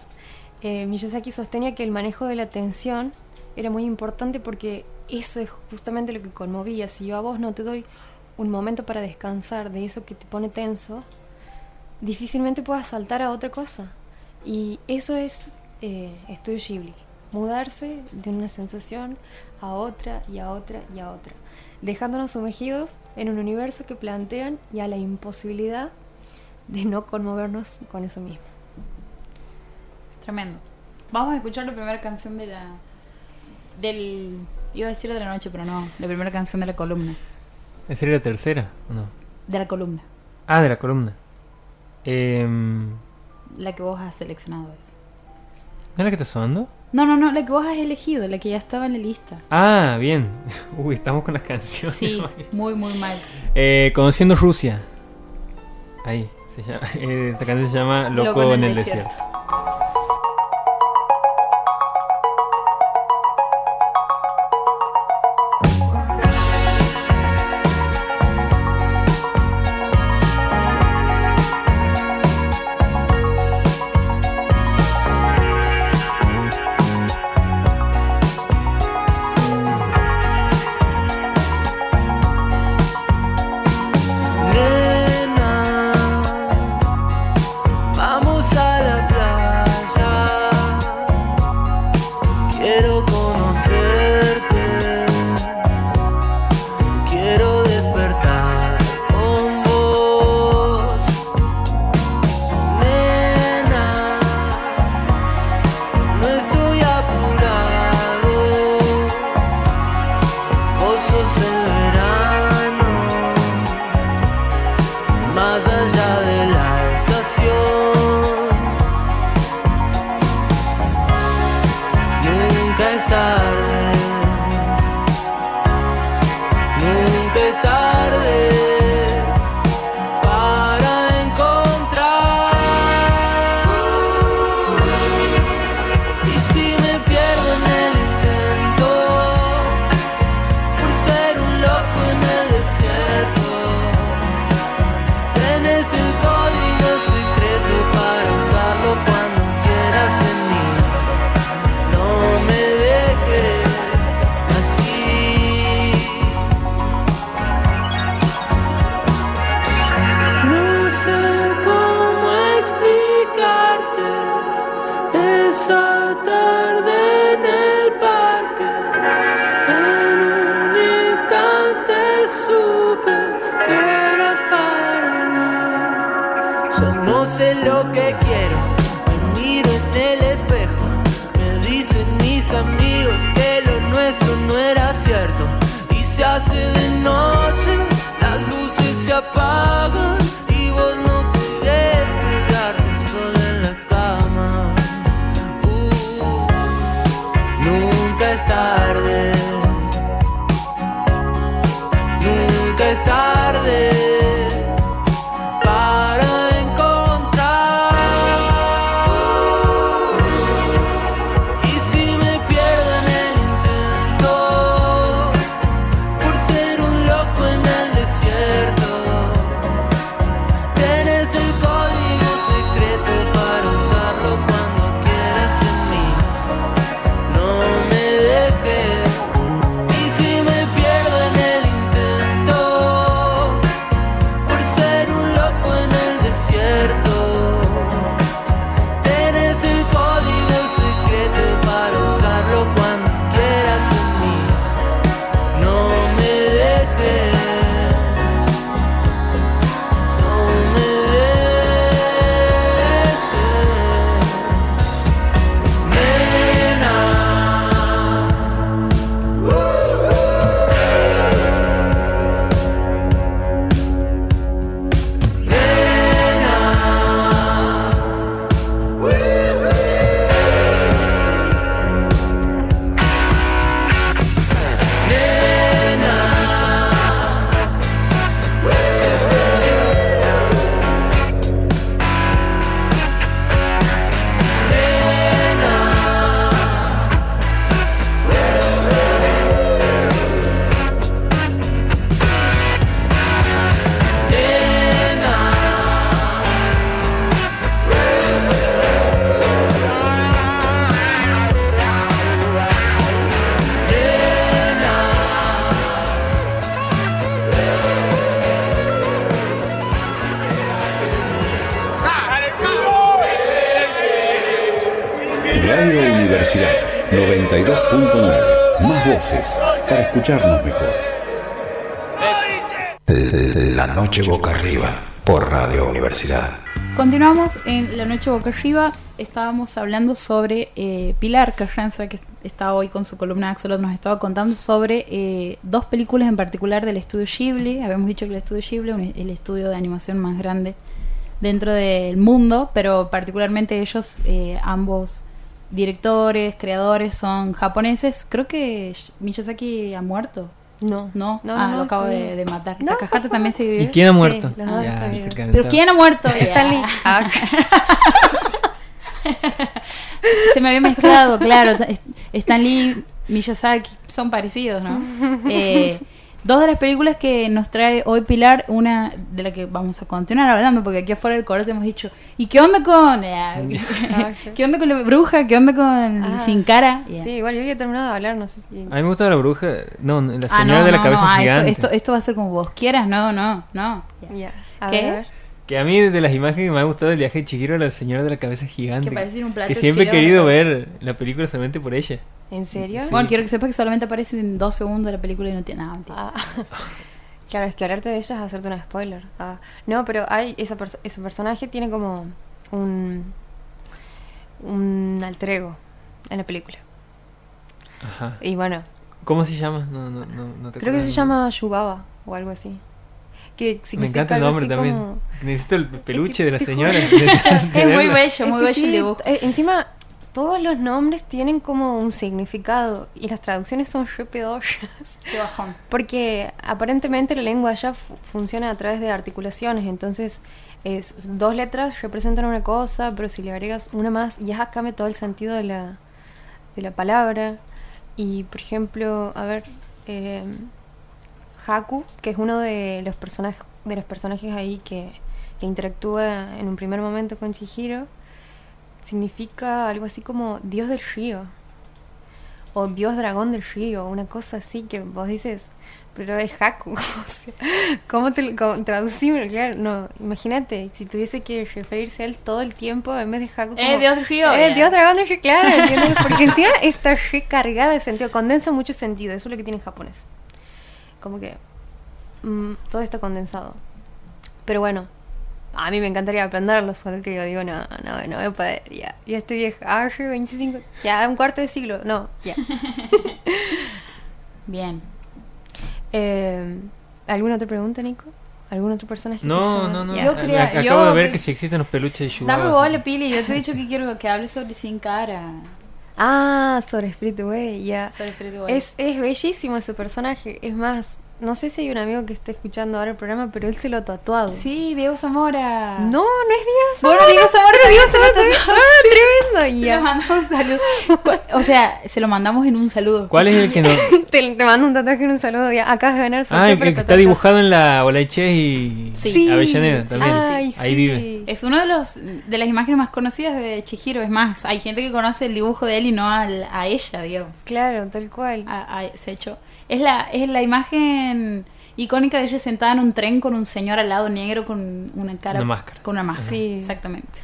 eh, Miyazaki sostenía que el manejo de la tensión era muy importante porque eso es justamente lo que conmovía. Si yo a vos no te doy un momento para descansar de eso que te pone tenso, difícilmente puedas saltar a otra cosa. Y eso es eh, Ghibli. Mudarse de una sensación a otra y a otra y a otra. Dejándonos sumergidos en un universo que plantean y a la imposibilidad de no conmovernos con eso mismo. Tremendo. Vamos a escuchar la primera canción de la. del. iba a decir de la noche, pero no. La primera canción de la columna. ¿Esa sería la tercera? ¿o no? De la columna. Ah, de la columna. Em, ¿No La que vos has seleccionado es. es la que está sonando? No, no, no, la que vos has elegido, la que ya estaba en la lista. Ah, bien. Uy, estamos con las canciones. Sí, muy, muy mal. Eh, Conociendo Rusia. Ahí. Se llama, eh, esta canción se llama Loco, en el desierto. 92.9. Más voces para escucharnos mejor. La noche boca arriba por Radio Universidad. Continuamos en La Noche Boca Arriba. Estábamos hablando sobre eh, Pilar Carranza, que está hoy con su columna Axolot, nos estaba contando sobre eh, dos películas en particular del estudio Ghibli. Habíamos dicho que el estudio Ghibli es el estudio de animación más grande dentro del mundo, pero particularmente ellos, eh, ambos directores, creadores, son japoneses. Creo que Miyazaki ha muerto. No. No, No, ah, no, lo acabo de, de matar. No, Takahata también se ¿Y vive. quién ha Sí, muerto? los dos Ya. ¿Pero quién ha muerto? Stanley. Ah, Se me había mezclado, claro. T- Stan Lee, Miyazaki, son parecidos, ¿no? Eh, dos de las películas que nos trae hoy Pilar, una de la que vamos a continuar hablando, porque aquí afuera del corte hemos dicho, ¿y qué onda con... eh, ¿Qué onda con la bruja? ¿Qué onda con Ah, Sin Cara? Yeah. Sí, igual yo había terminado de hablar, no sé si. A mí me gusta la bruja. No, la señora Ah, no, de la no, cabeza no, ah, esto, gigante. esto, esto va a ser como vos quieras, no, no, no. A ¿Qué? ver, a ver. Que a mí de las imágenes que me ha gustado el viaje de Chihiro a la señora de la cabeza gigante. Que parece un plato Que siempre he querido ver la película solamente por ella. ¿En serio? Bueno, quiero que sepas que solamente aparece en dos segundos de la película y no tiene nada. Ah. Claro, es que hablarte de ella es hacerte una spoiler. Ah, no, pero hay esa perso- ese personaje tiene como un un alter ego en la película. Ajá. Y bueno, ¿Cómo se llama? No, no, no, no te creo que se llama Yubaba o algo así. Que Me encanta el nombre también. como- Necesito el peluche de la señora. Es muy bello, Es muy que bello sí, el dibujo. eh, encima, todos los nombres tienen como un significado y las traducciones son re. Qué bajón. Porque aparentemente la lengua ya fu- funciona a través de articulaciones, entonces es, dos letras representan una cosa, pero si le agregas una más ya cambia todo el sentido de la, de la palabra. Y por ejemplo, a ver, eh, Haku, que es uno de los personajes de los personajes ahí que, que interactúa en un primer momento con Chihiro, significa algo así como Dios del río o Dios dragón del río, una cosa así que vos dices, pero es Haku, o sea, ¿cómo te cómo traducimos? Claro, no, imagínate, si tuviese que referirse a él todo el tiempo en vez de Haku. Eh, Dios del río, Eh. Dios dragón del río, claro, ¿entiendes? Porque encima está recargada de sentido, condensa mucho sentido, eso es lo que tiene en japonés. Como que mm, todo está condensado. Pero bueno, a mí me encantaría aprenderlo, solo que yo digo, no, no, no voy a poder, ya, ya estoy vieja, ah, sí, 25, ya, un cuarto de siglo, no, ya. Bien. Eh, ¿Alguna otra pregunta, Nico? ¿Algún otro personaje? No, no, no. Ya. Yo quería- acabo yo de ver que- que si existen los peluches de Dame Chihuahua. bola, Pili. Yo te he dicho que quiero que hable sobre Sin Cara. Ah, sobre Spirit Way, ya. Sobre Spirit Way. Es, es bellísimo ese personaje. Es más, no sé si hay un amigo que esté escuchando ahora el programa, pero él se lo ha tatuado. Sí, Diego Zamora. No, no es Diego Bueno, Zamora. Diego Zamora también se lo tatuó. Ah, tremendo. Se ya. lo mandamos un saludo. O sea, se lo mandamos en un saludo. ¿Cuál es el que no? Te, te mando un tatuaje en un saludo. Ya. Acabas de ganar Ah, el que está dibujado en la Olaiche y Sí. Avellaneda también. Ay, Ahí sí. vive. Es uno de los de las imágenes más conocidas de Chihiro. Es más, hay gente que conoce el dibujo de él y no al- a ella, digamos. Claro, tal cual. A, a Secho. Es la, es la imagen icónica de ella sentada en un tren con un señor al lado negro con una cara. Una máscara. Con una máscara. Sí. Exactamente.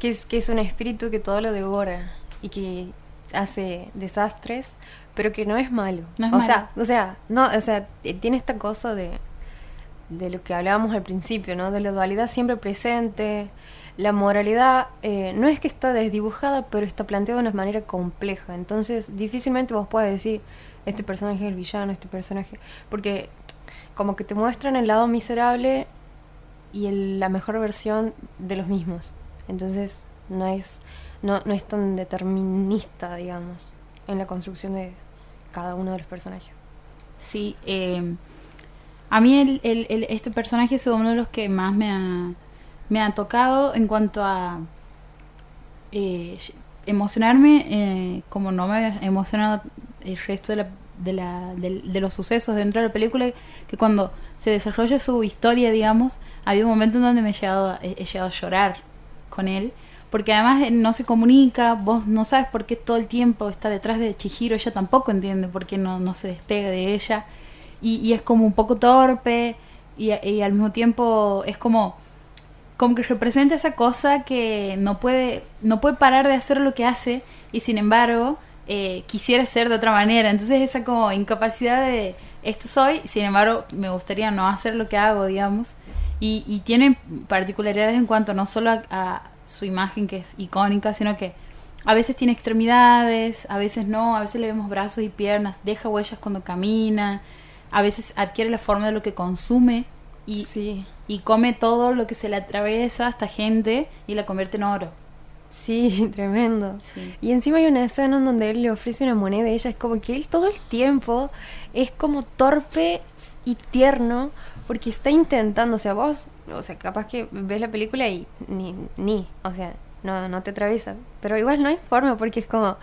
Que es, que es un espíritu que todo lo devora y que hace desastres, pero que no es malo. No es o malo. sea, o sea, no, o sea, eh, tiene esta cosa de de lo que hablábamos al principio, ¿no? De la dualidad siempre presente. La moralidad eh, no es que está desdibujada, pero está planteada de una manera compleja. Entonces, difícilmente vos puedas decir, este personaje es el villano, este personaje. Porque, como que te muestran el lado miserable y el- la mejor versión de los mismos. Entonces, no es, no, no es tan determinista, digamos, en la construcción de cada uno de los personajes. Sí, eh, a mí el, el- el- este personaje es uno de los que más me ha, me ha tocado en cuanto a eh, emocionarme, eh, como no me había emocionado el resto de, la, de, la- de los sucesos dentro de la película, que cuando se desarrolla su historia, digamos, había un momento en donde me he llegado, he, llegado a llorar con él. Porque además no se comunica, vos no sabes por qué todo el tiempo está detrás de Chihiro, ella tampoco entiende por qué no, no se despega de ella. Y, y es como un poco torpe y, y al mismo tiempo es como como que representa esa cosa que no puede no puede parar de hacer lo que hace y sin embargo eh, quisiera ser de otra manera. Entonces esa como incapacidad de esto soy sin embargo me gustaría no hacer lo que hago digamos. Y, y tiene particularidades en cuanto no solo a, a su imagen que es icónica sino que a veces tiene extremidades a veces no. A veces le vemos brazos y piernas deja huellas cuando camina. A veces adquiere la forma de lo que consume y, sí, y come todo lo que se le atraviesa a esta gente y la convierte en oro. Sí, tremendo. Sí. Y encima hay una escena en donde él le ofrece una moneda a ella. Es como que él todo el tiempo es como torpe y tierno porque está intentando. O sea, vos, o sea, capaz que ves la película y ni, ni o sea, no, no te atraviesa. Pero igual no hay forma porque es como.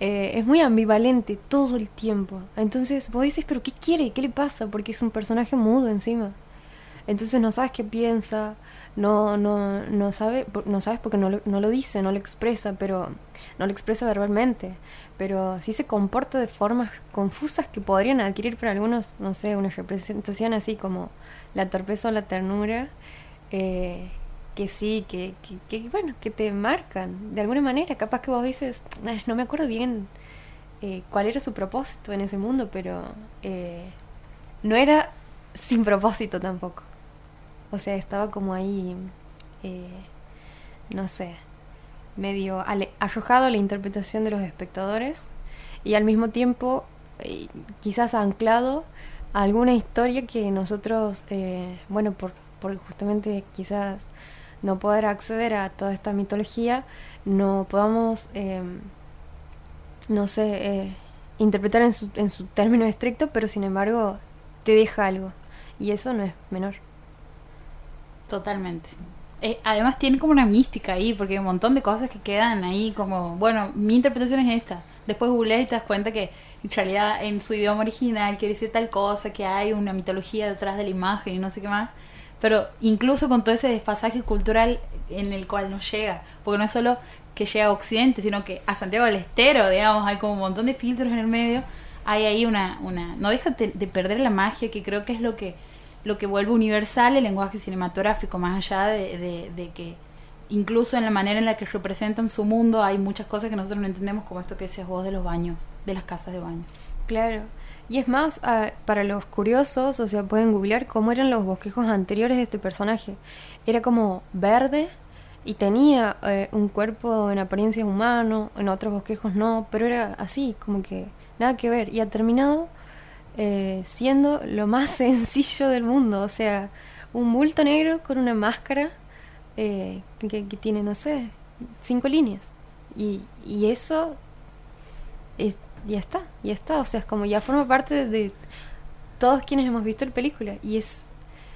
eh, es muy ambivalente todo el tiempo. Entonces vos dices, ¿pero qué quiere? ¿Qué le pasa? Porque es un personaje mudo encima. Entonces no sabes qué piensa, no, no, no, sabe, no sabes porque no lo, no lo dice, no lo expresa, pero no lo expresa verbalmente, pero sí se comporta de formas confusas que podrían adquirir para algunos, no sé, una representación así como la torpeza o la ternura, eh, que sí, que, que, que, bueno, que te marcan de alguna manera. Capaz que vos dices, "Ah, no me acuerdo bien eh, cuál era su propósito en ese mundo, pero eh, no era sin propósito tampoco. O sea, estaba como ahí, eh, no sé, medio arrojado a la interpretación de los espectadores y al mismo tiempo eh, quizás anclado a alguna historia que nosotros, eh, bueno, por, por justamente quizás no poder acceder a toda esta mitología, no podamos, eh, no sé, eh, interpretar en su, en su término estricto, pero sin embargo te deja algo. Y eso no es menor. Totalmente. Eh, además tiene como una mística ahí, porque hay un montón de cosas que quedan ahí como, bueno, mi interpretación es esta. Después googleas y te das cuenta que en realidad en su idioma original quiere decir tal cosa, que hay una mitología detrás de la imagen y no sé qué más. Pero incluso con todo ese desfasaje cultural en el cual nos llega, porque no es solo que llega a Occidente, sino que a Santiago del Estero, digamos, hay como un montón de filtros en el medio, hay ahí una, una no deja de, de perder la magia, que creo que es lo que, lo que vuelve universal el lenguaje cinematográfico, más allá de, de, que incluso en la manera en la que representan su mundo hay muchas cosas que nosotros no entendemos, como esto que decías vos de los baños, de las casas de baño. Claro. Y es más, ah, para los curiosos, o sea, pueden googlear cómo eran los bosquejos anteriores de este personaje. Era como verde y tenía eh, un cuerpo en apariencia humano, en otros bosquejos no, pero era así, como que nada que ver. Y ha terminado eh, siendo lo más sencillo del mundo. O sea, un bulto negro con una máscara eh, que, tiene, no sé, cinco líneas. Y, y eso es- ya está, ya está. O sea, es como ya forma parte de todos quienes hemos visto la película. Y es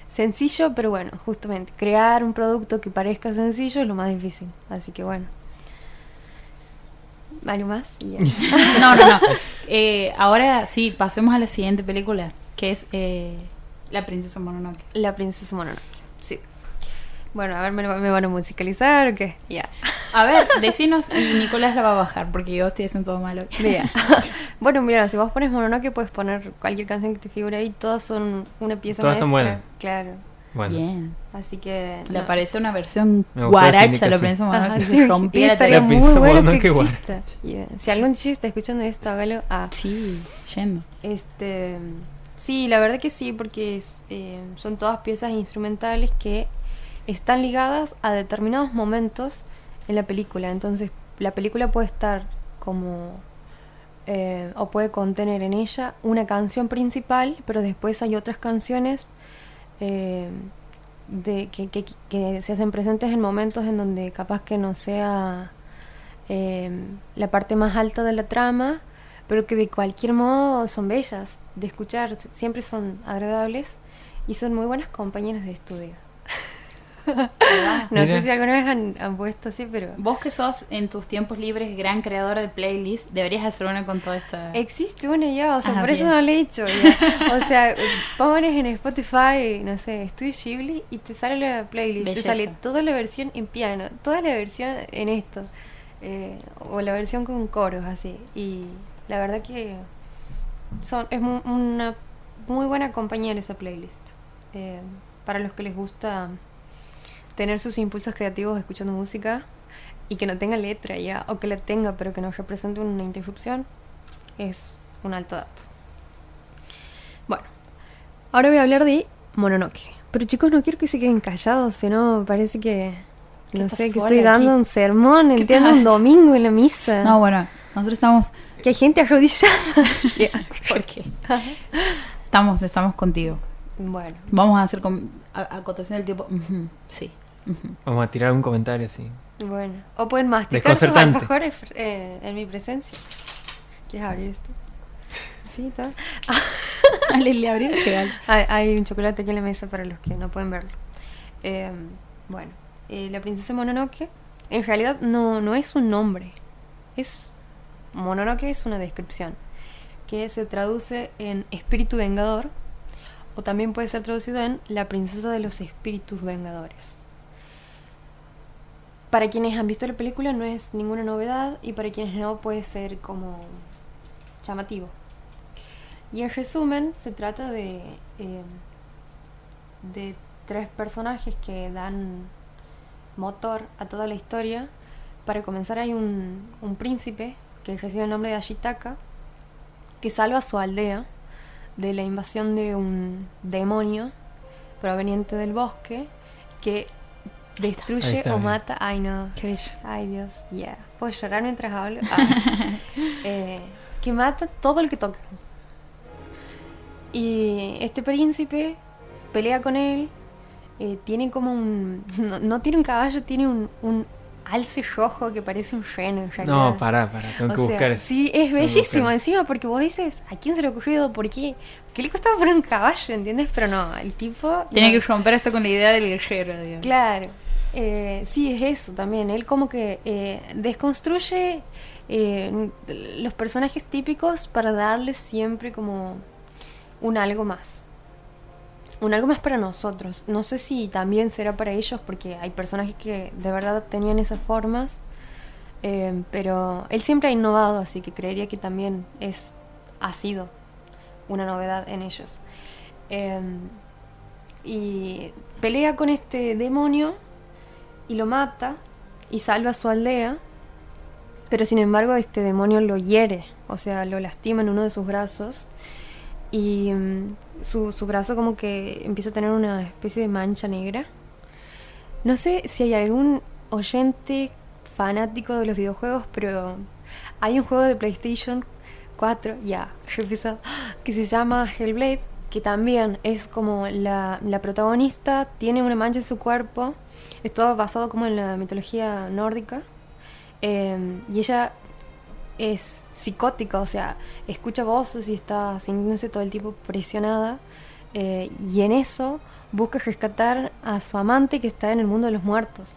sencillo, pero bueno, justamente, crear un producto que parezca sencillo es lo más difícil. Así que bueno. ¿Algo más? No, no, no. Eh, ahora sí, pasemos a la siguiente película, que es eh, La Princesa Mononoke. La princesa Mononoke. Sí. Bueno, a ver, ¿me, me van a musicalizar o qué? Ya. A ver, decinos y Nicolás la va a bajar, porque yo estoy haciendo todo malo. Mira. bueno, mira, si vos pones Mononoke puedes poner cualquier canción que te figure ahí, todas son una pieza Todas están maestra. buenas. Claro. Bueno, Bien. Así que Le no. aparece una versión guaracha, la Mononoke, sí, que rompiera estaría La muy bueno que Mononoke exista. Yeah. Si algún chico está escuchando esto, hágalo. Ah, Sí, yendo. Este, sí, la verdad que sí, porque es, eh, son todas piezas instrumentales que están ligadas a determinados momentos en la película. Entonces, la película puede estar como eh, o puede contener en ella una canción principal, pero después hay otras canciones eh, de, que, que- se hacen presentes en momentos en donde capaz que no sea eh, la parte más alta de la trama, pero que de cualquier modo son bellas de escuchar, siempre son agradables y son muy buenas compañeras de estudio. no Mira. sé si alguna vez han, han puesto así, pero... Vos que sos en tus tiempos libres gran creador de playlist, deberías hacer una con toda esta... Existe una ya, o sea, Ah, por eso no le he ya. O sea, pones en Spotify, no sé, Estudio Ghibli y te sale la playlist, Belleza. te sale toda la versión en piano, toda la versión en esto, eh, o la versión con coros así. Y la verdad que son es una muy buena compañía en esa playlist. Eh, para los que les gusta tener sus impulsos creativos escuchando música y que no tenga letra ya, o que la tenga pero que no represente una interrupción, es un alto dato. Bueno, ahora voy a hablar de Mononoke. Pero chicos, no quiero que se queden callados, sino parece que, no sé, que estoy dando aquí. un sermón, ¿Qué entiendo, un domingo en la misa. No, bueno, nosotros estamos... Que hay gente arrodillada. ¿Por qué? Estamos, estamos contigo. bueno, Vamos a hacer con... a- acotación del tiempo. Ujú, vamos a tirar un comentario así. bueno. O pueden masticar sus alfajores eh, en mi presencia. ¿Quieres abrir esto? Sí, está. Dale, le abrí el regalo. Hay, hay un chocolate aquí en la mesa para los que no pueden verlo. Eh, bueno, eh, la princesa Mononoke en realidad no, no es un nombre. Es Mononoke es una descripción que se traduce en espíritu vengador o también puede ser traducido en la princesa de los espíritus vengadores. Para quienes han visto la película no es ninguna novedad y para quienes no puede ser como llamativo. Y en resumen, se trata de, eh, de tres personajes que dan motor a toda la historia. Para comenzar hay un, un príncipe que recibe el nombre de Ashitaka, que salva a su aldea de la invasión de un demonio proveniente del bosque que destruye está, o mata. Ay, no. Qué bello. Ay, Dios, ya. ¿Puedo llorar mientras hablo? Ah. Eh, que mata todo el que toca. Y este príncipe pelea con él. eh, tiene como un. No, no tiene un caballo, tiene un, un alce rojo que parece un reno en realidad. No, pará, pará, tengo O que sea, buscar eso. Sí, es bellísimo encima porque vos dices, ¿a quién se le ha ocurrido? ¿Por qué? ¿Qué le costaba poner un caballo? ¿Entiendes? Pero no, el tipo. Tiene no. que romper esto con la idea del guerrero, digamos. Claro, Eh, sí, es eso también. Él como que eh, desconstruye eh, los personajes típicos para darles siempre como un algo más. Un algo más para nosotros. No sé si también será para ellos porque hay personajes que de verdad tenían esas formas. pero él siempre ha innovado, así que creería que también es ha sido una novedad en ellos. Y pelea con este demonio y lo mata y salva a su aldea. Pero sin embargo este demonio lo hiere, o sea, lo lastima en uno de sus brazos y mm, su, su brazo como que empieza a tener una especie de mancha negra. No sé si hay algún oyente fanático de los videojuegos, pero hay un juego de PlayStation 64, ya, que se llama Hellblade, que también es como la, la protagonista tiene una mancha en su cuerpo, es basado como en la mitología nórdica, eh, y ella es psicótica, o sea, escucha voces y está sintiéndose todo el tiempo presionada, eh, y en eso busca rescatar a su amante que está en el mundo de los muertos.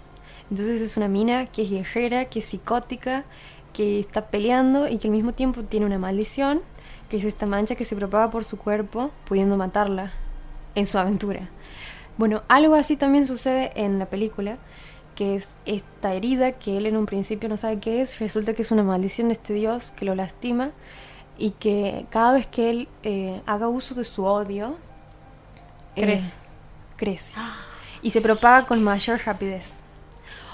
Entonces es una mina que es guerrera, que es psicótica, que está peleando y que al mismo tiempo tiene una maldición, que es esta mancha que se propaga por su cuerpo, pudiendo matarla en su aventura. Bueno, algo así también sucede en la película, que es esta herida que él en un principio no sabe qué es, resulta que es una maldición de este dios que lo lastima y que cada vez que él eh, haga uso de su odio, eh, Crece. crece. Y se propaga con mayor rapidez.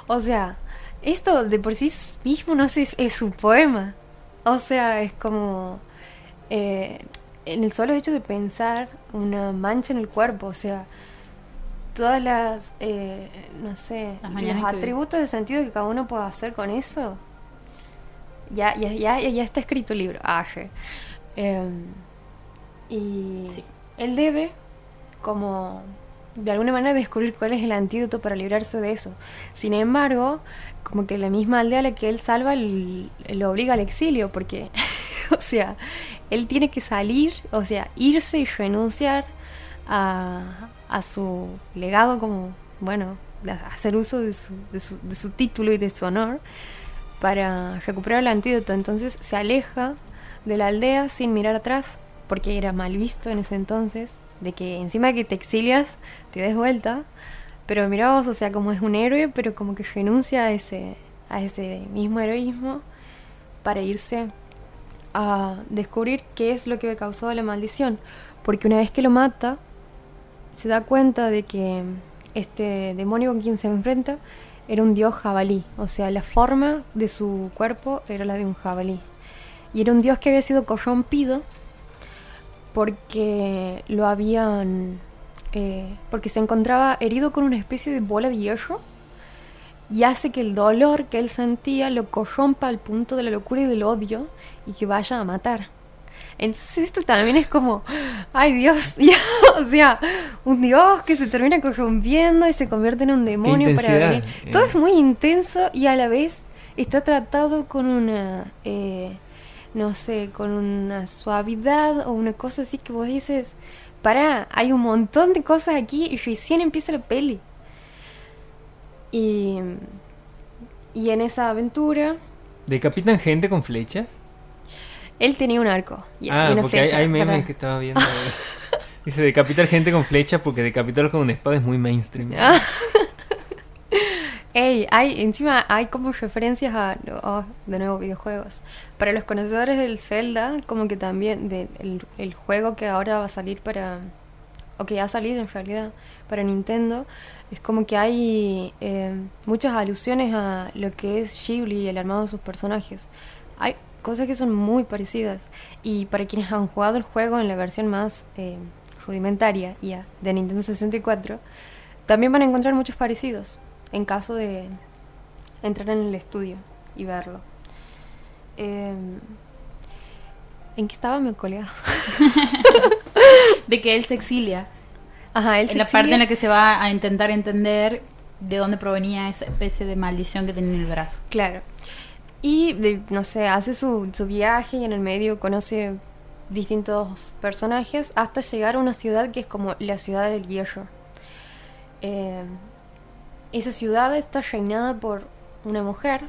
O sea, esto de por sí mismo no sé, es, es un poema. O sea, es como eh, en el solo hecho de pensar una mancha en el cuerpo, o sea, todas las, eh, no sé, Las los que- atributos de sentido que cada uno puede hacer con eso, ya, ya, ya, ya está escrito el libro. Ah. Em, y Sí. él debe, como de alguna manera, descubrir cuál es el antídoto para librarse de eso. Sin embargo, como que la misma aldea a la que él salva lo obliga al exilio, porque, o sea, él tiene que salir, o sea, irse y renunciar a, a su legado como, bueno, hacer uso de su, título y de su honor para recuperar el antídoto. Entonces se aleja de la aldea sin mirar atrás, porque era mal visto en ese entonces, de que encima que te exilias, te des vuelta. Pero mirá vos, o sea, como es un héroe, pero como que renuncia a ese, a ese mismo heroísmo para irse a descubrir qué es lo que causó la maldición. Porque una vez que lo mata, se da cuenta de que este demonio con quien se enfrenta era un dios jabalí. O sea, la forma de su cuerpo era la de un jabalí. Y era un dios que había sido corrompido porque lo habían... eh, porque se encontraba herido con una especie de bola de hierro y hace que el dolor que él sentía lo corrompa al punto de la locura y del odio y que vaya a matar. Entonces esto también es como, ay Dios, ya, o sea, un Dios que se termina corrompiendo y se convierte en un demonio para venir. eh. Todo es muy intenso y a la vez está tratado con una, eh, no sé, con una suavidad o una cosa así que vos dices, para, hay un montón de cosas aquí y recién empieza la peli. Y, y en esa aventura, ¿Decapitan gente con flechas? Él tenía un arco. y- ah, una porque hay, flecha hay memes para- que estaba viendo. Dice decapitar gente con flechas porque decapitarlos con una espada es muy mainstream. Ah. Ey, hay, encima hay como referencias a, oh, de nuevo, videojuegos. Para los conocedores del Zelda, como que también del el, el juego que ahora va a salir para, o que ya ha salido en realidad, para Nintendo, es como que hay eh, muchas alusiones a lo que es Ghibli y el armado de sus personajes. Hay cosas que son muy parecidas. Y para quienes han jugado el juego en la versión más eh, rudimentaria ya, de Nintendo 64, también van a encontrar muchos parecidos en caso de entrar en el estudio y verlo. Eh, ¿En qué estaba mi colega? De que él se exilia. Ajá, él se en la parte exilia. en la que se va a intentar entender de dónde provenía esa especie de maldición que tenía en el brazo. Claro. Y, no sé, hace su, su viaje y en el medio conoce distintos personajes hasta llegar a una ciudad que es como la ciudad del hierro. Eh, esa ciudad está reinada por una mujer,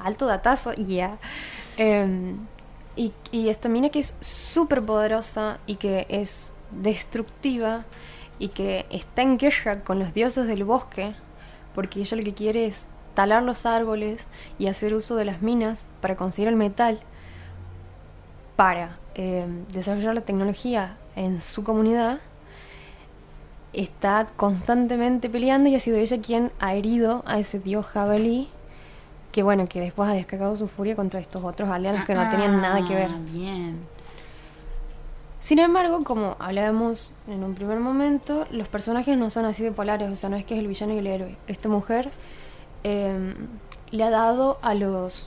alto datazo, ya. Eh, y, y esta mina que es súper poderosa y que es destructiva y que está en guerra con los dioses del bosque, porque ella lo que quiere es talar los árboles y hacer uso de las minas para conseguir el metal para eh, desarrollar la tecnología en su comunidad, está constantemente peleando y ha sido ella quien ha herido a ese dios jabalí, que bueno, que después ha descargado su furia contra estos otros aldeanos que no tenían nada que ver. Ah, Bien. Sin embargo, como hablábamos en un primer momento, los personajes no son así de polares, o sea, no es que es el villano y el héroe. Esta mujer eh, le ha dado a los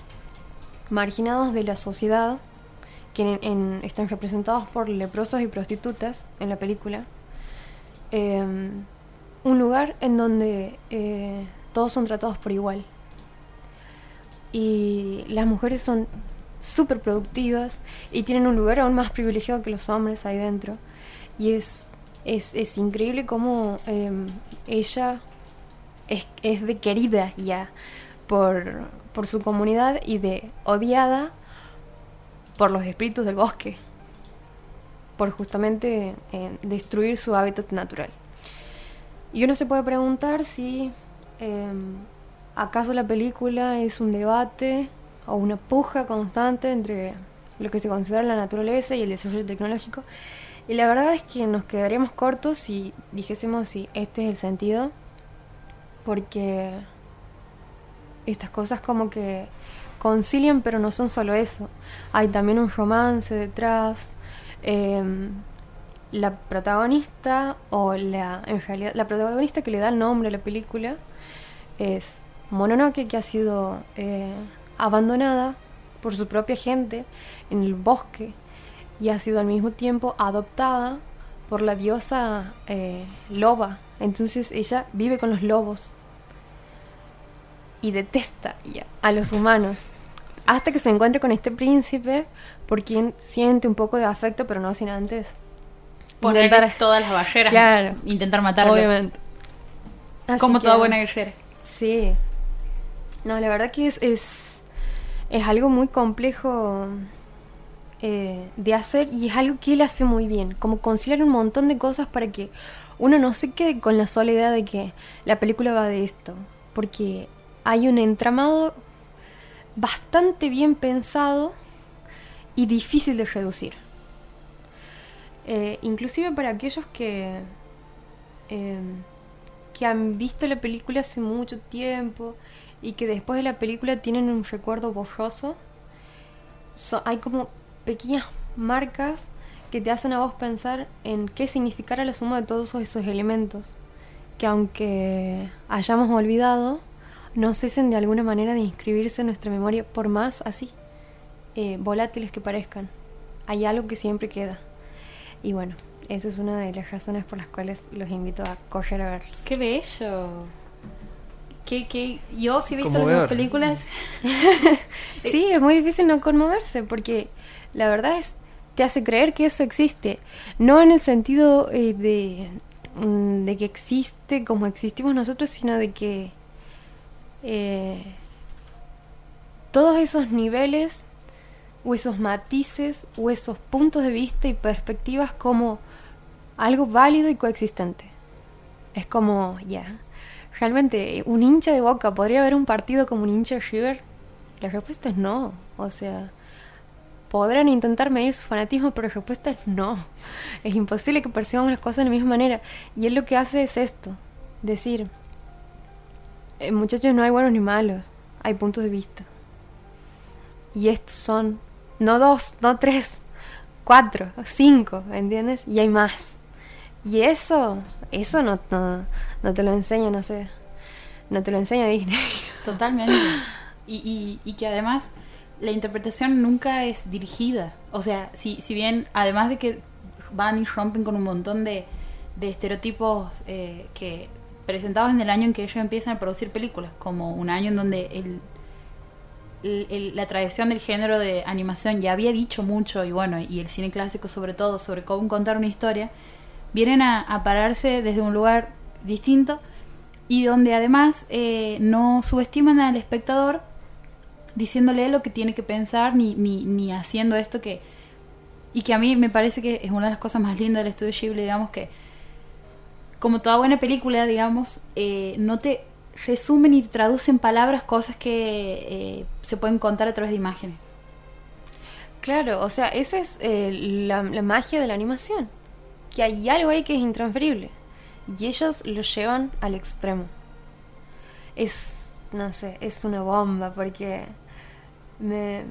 marginados de la sociedad que en- en- están representados por leprosos y prostitutas en la película. Eh, un lugar en donde eh, todos son tratados por igual. Y las mujeres son súper productivas y tienen un lugar aún más privilegiado que los hombres ahí dentro. Y es, es, es increíble cómo eh, ella es, de querida ya por, por su comunidad y de odiada por los espíritus del bosque, por justamente eh, destruir su hábitat natural. Y uno se puede preguntar si eh, acaso la película es un debate o una puja constante entre lo que se considera la naturaleza y el desarrollo tecnológico. Y la verdad es que nos quedaríamos cortos si dijésemos si este es el sentido, porque estas cosas como que concilian, pero no son solo eso. Hay también un romance detrás. em, la protagonista, o la, en realidad, la protagonista que le da el nombre a la película es Mononoke, que ha sido eh, abandonada por su propia gente en el bosque y ha sido al mismo tiempo adoptada por la diosa eh, loba. Entonces ella vive con los lobos y detesta ya a los humanos. Hasta que se encuentre con este príncipe por quien siente un poco de afecto, pero no sin antes Poner intentar- todas las barreras. Claro. Intentar matarlo. Obviamente. Así Como que- toda buena guerrera. Sí. No, la verdad que es, es, es algo muy complejo eh, de hacer y es algo que él hace muy bien. Como conciliar un montón de cosas para que uno no se quede con la sola idea de que la película va de esto. Porque hay un entramado bastante bien pensado y difícil de reducir. Eh, inclusive para aquellos que, eh, que han visto la película hace mucho tiempo y que después de la película tienen un recuerdo borroso, so- hay como pequeñas marcas que te hacen a vos pensar en qué significará la suma de todos esos elementos, que aunque hayamos olvidado, no cesen de alguna manera de inscribirse en nuestra memoria, por más así, eh, volátiles que parezcan. Hay algo que siempre queda. Y bueno, esa es una de las razones por las cuales los invito a correr a verlos. Qué bello. Que, que yo sí he visto las Conmovedor. dos películas. Sí, es muy difícil no conmoverse porque la verdad es te hace creer que eso existe, no en el sentido eh, de, mm, de que existe como existimos nosotros, sino de que eh, todos esos niveles o esos matices o esos puntos de vista y perspectivas como algo válido y coexistente. Es como, ya, realmente un hincha de Boca podría haber un partido como un hincha de River. La respuesta es no. O sea, podrán intentar medir su fanatismo, pero la respuesta es no. Es imposible que percibamos las cosas de la misma manera. Y él lo que hace es esto, decir, "Eh, muchachos, no hay buenos ni malos, hay puntos de vista. Y estos son, no dos, no tres, cuatro, cinco, ¿entiendes? Y hay más. Y eso, eso no, no, no te lo enseña, no sé, no te lo enseña Disney. Totalmente. Y, y, y que además la interpretación nunca es dirigida. O sea, si, si bien, además de que van y rompen con un montón de, de estereotipos eh, que presentados en el año en que ellos empiezan a producir películas, como un año en donde el, la tradición del género de animación ya había dicho mucho, y bueno, y el cine clásico sobre todo, sobre cómo contar una historia, vienen a, a pararse desde un lugar distinto y donde además eh, no subestiman al espectador diciéndole lo que tiene que pensar ni, ni, ni haciendo esto que y que a mí me parece que es una de las cosas más lindas del estudio Ghibli digamos que como toda buena película digamos eh, no te resumen y traducen en palabras cosas que eh, se pueden contar a través de imágenes Claro, o sea, esa es eh, la, la magia de la animación. Que hay algo ahí que es intransferible. Y ellos lo llevan al extremo. Es, no sé, es una bomba porque me,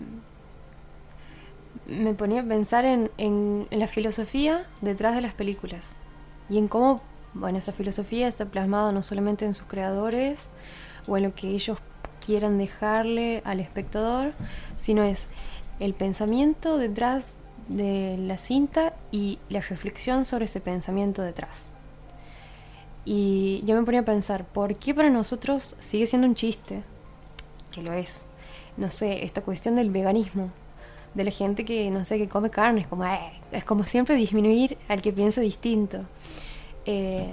me ponía a pensar en, en, en la filosofía detrás de las películas. Y en cómo, bueno, esa filosofía está plasmada no solamente en sus creadores o en lo que ellos quieran dejarle al espectador, sino es el pensamiento detrás de la cinta y la reflexión sobre ese pensamiento detrás. Y yo me ponía a pensar, ¿por qué para nosotros sigue siendo un chiste? Que lo es. No sé, esta cuestión del veganismo, de la gente que, no sé, que come carne, es como, "Eh", es como siempre disminuir al que piensa distinto. Eh,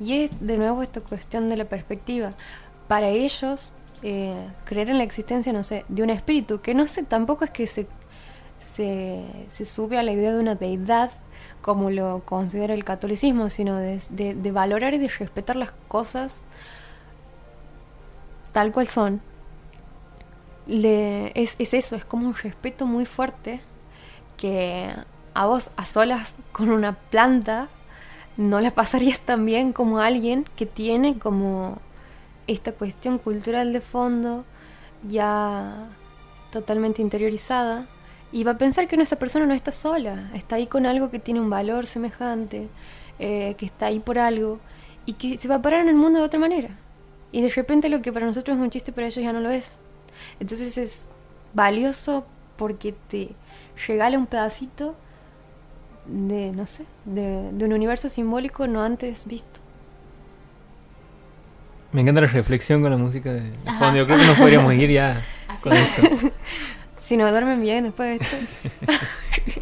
y es de nuevo esta cuestión de la perspectiva. Para ellos, eh, creer en la existencia, no sé, de un espíritu, que no sé, tampoco es que se, se, sube a la idea de una deidad como lo considera el catolicismo, sino de, valorar y de respetar las cosas tal cual son. Es, es eso, es como un respeto muy fuerte que a vos a solas con una planta no la pasarías tan bien como alguien que tiene como esta cuestión cultural de fondo ya totalmente interiorizada y va a pensar que esa persona no está sola, está ahí con algo que tiene un valor semejante, eh, que está ahí por algo y que se va a parar en el mundo de otra manera. Y de repente lo que para nosotros es un chiste, para ellos ya no lo es. Entonces es valioso porque te regala un pedacito de, no sé, de, de un universo simbólico no antes visto. Me encanta la reflexión con la música de Ajá. fondo. Yo creo que nos podríamos ir ya Así con esto. Si no duermen bien después de esto.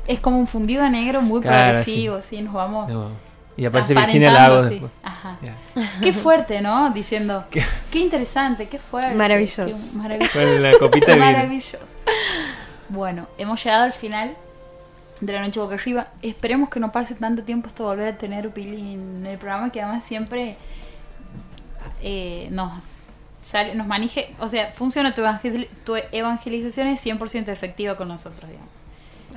Es como un fundido a negro muy Claro, progresivo, sí, nos vamos. No, Y aparece Virginia sí. Ajá. Ya. Qué fuerte, ¿no? Diciendo, Qué- qué, interesante, qué fuerte. Maravilloso. qué maravilloso. Con la copita de vino. Maravilloso. Bueno, hemos llegado al final de la noche boca arriba. Esperemos que no pase tanto tiempo hasta volver a tener Pili en el programa, que además siempre eh, nos sale, nos maneje, o sea, funciona tu, evangel- tu evangelización es 100% efectiva con nosotros, digamos.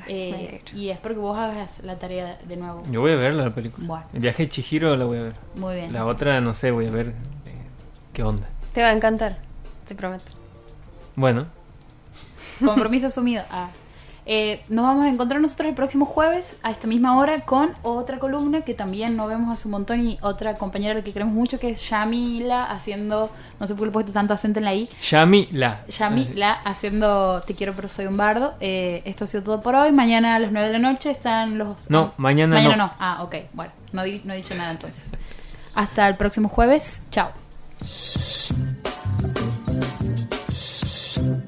Eh, y espero que vos hagas la tarea de nuevo. Yo voy a ver la película. Bueno. El viaje de Chihiro la voy a ver. Muy bien. La otra, no sé, voy a ver eh, qué onda. Te va a encantar, te prometo. Bueno, Compromiso asumido. Ah. Eh, nos vamos a encontrar nosotros el próximo jueves a esta misma hora con otra columna que también nos vemos hace un montón y otra compañera a la que queremos mucho que es Yamila haciendo, no sé por qué le he puesto tanto acento en la I, Yami la. Yamila haciendo Te quiero pero soy un bardo. Eh, esto ha sido todo por hoy. Mañana a las 9 de la noche están los... No, mañana Mañana no. no. Ah, ok. Bueno, no he dicho nada entonces. Hasta el próximo jueves. Chao.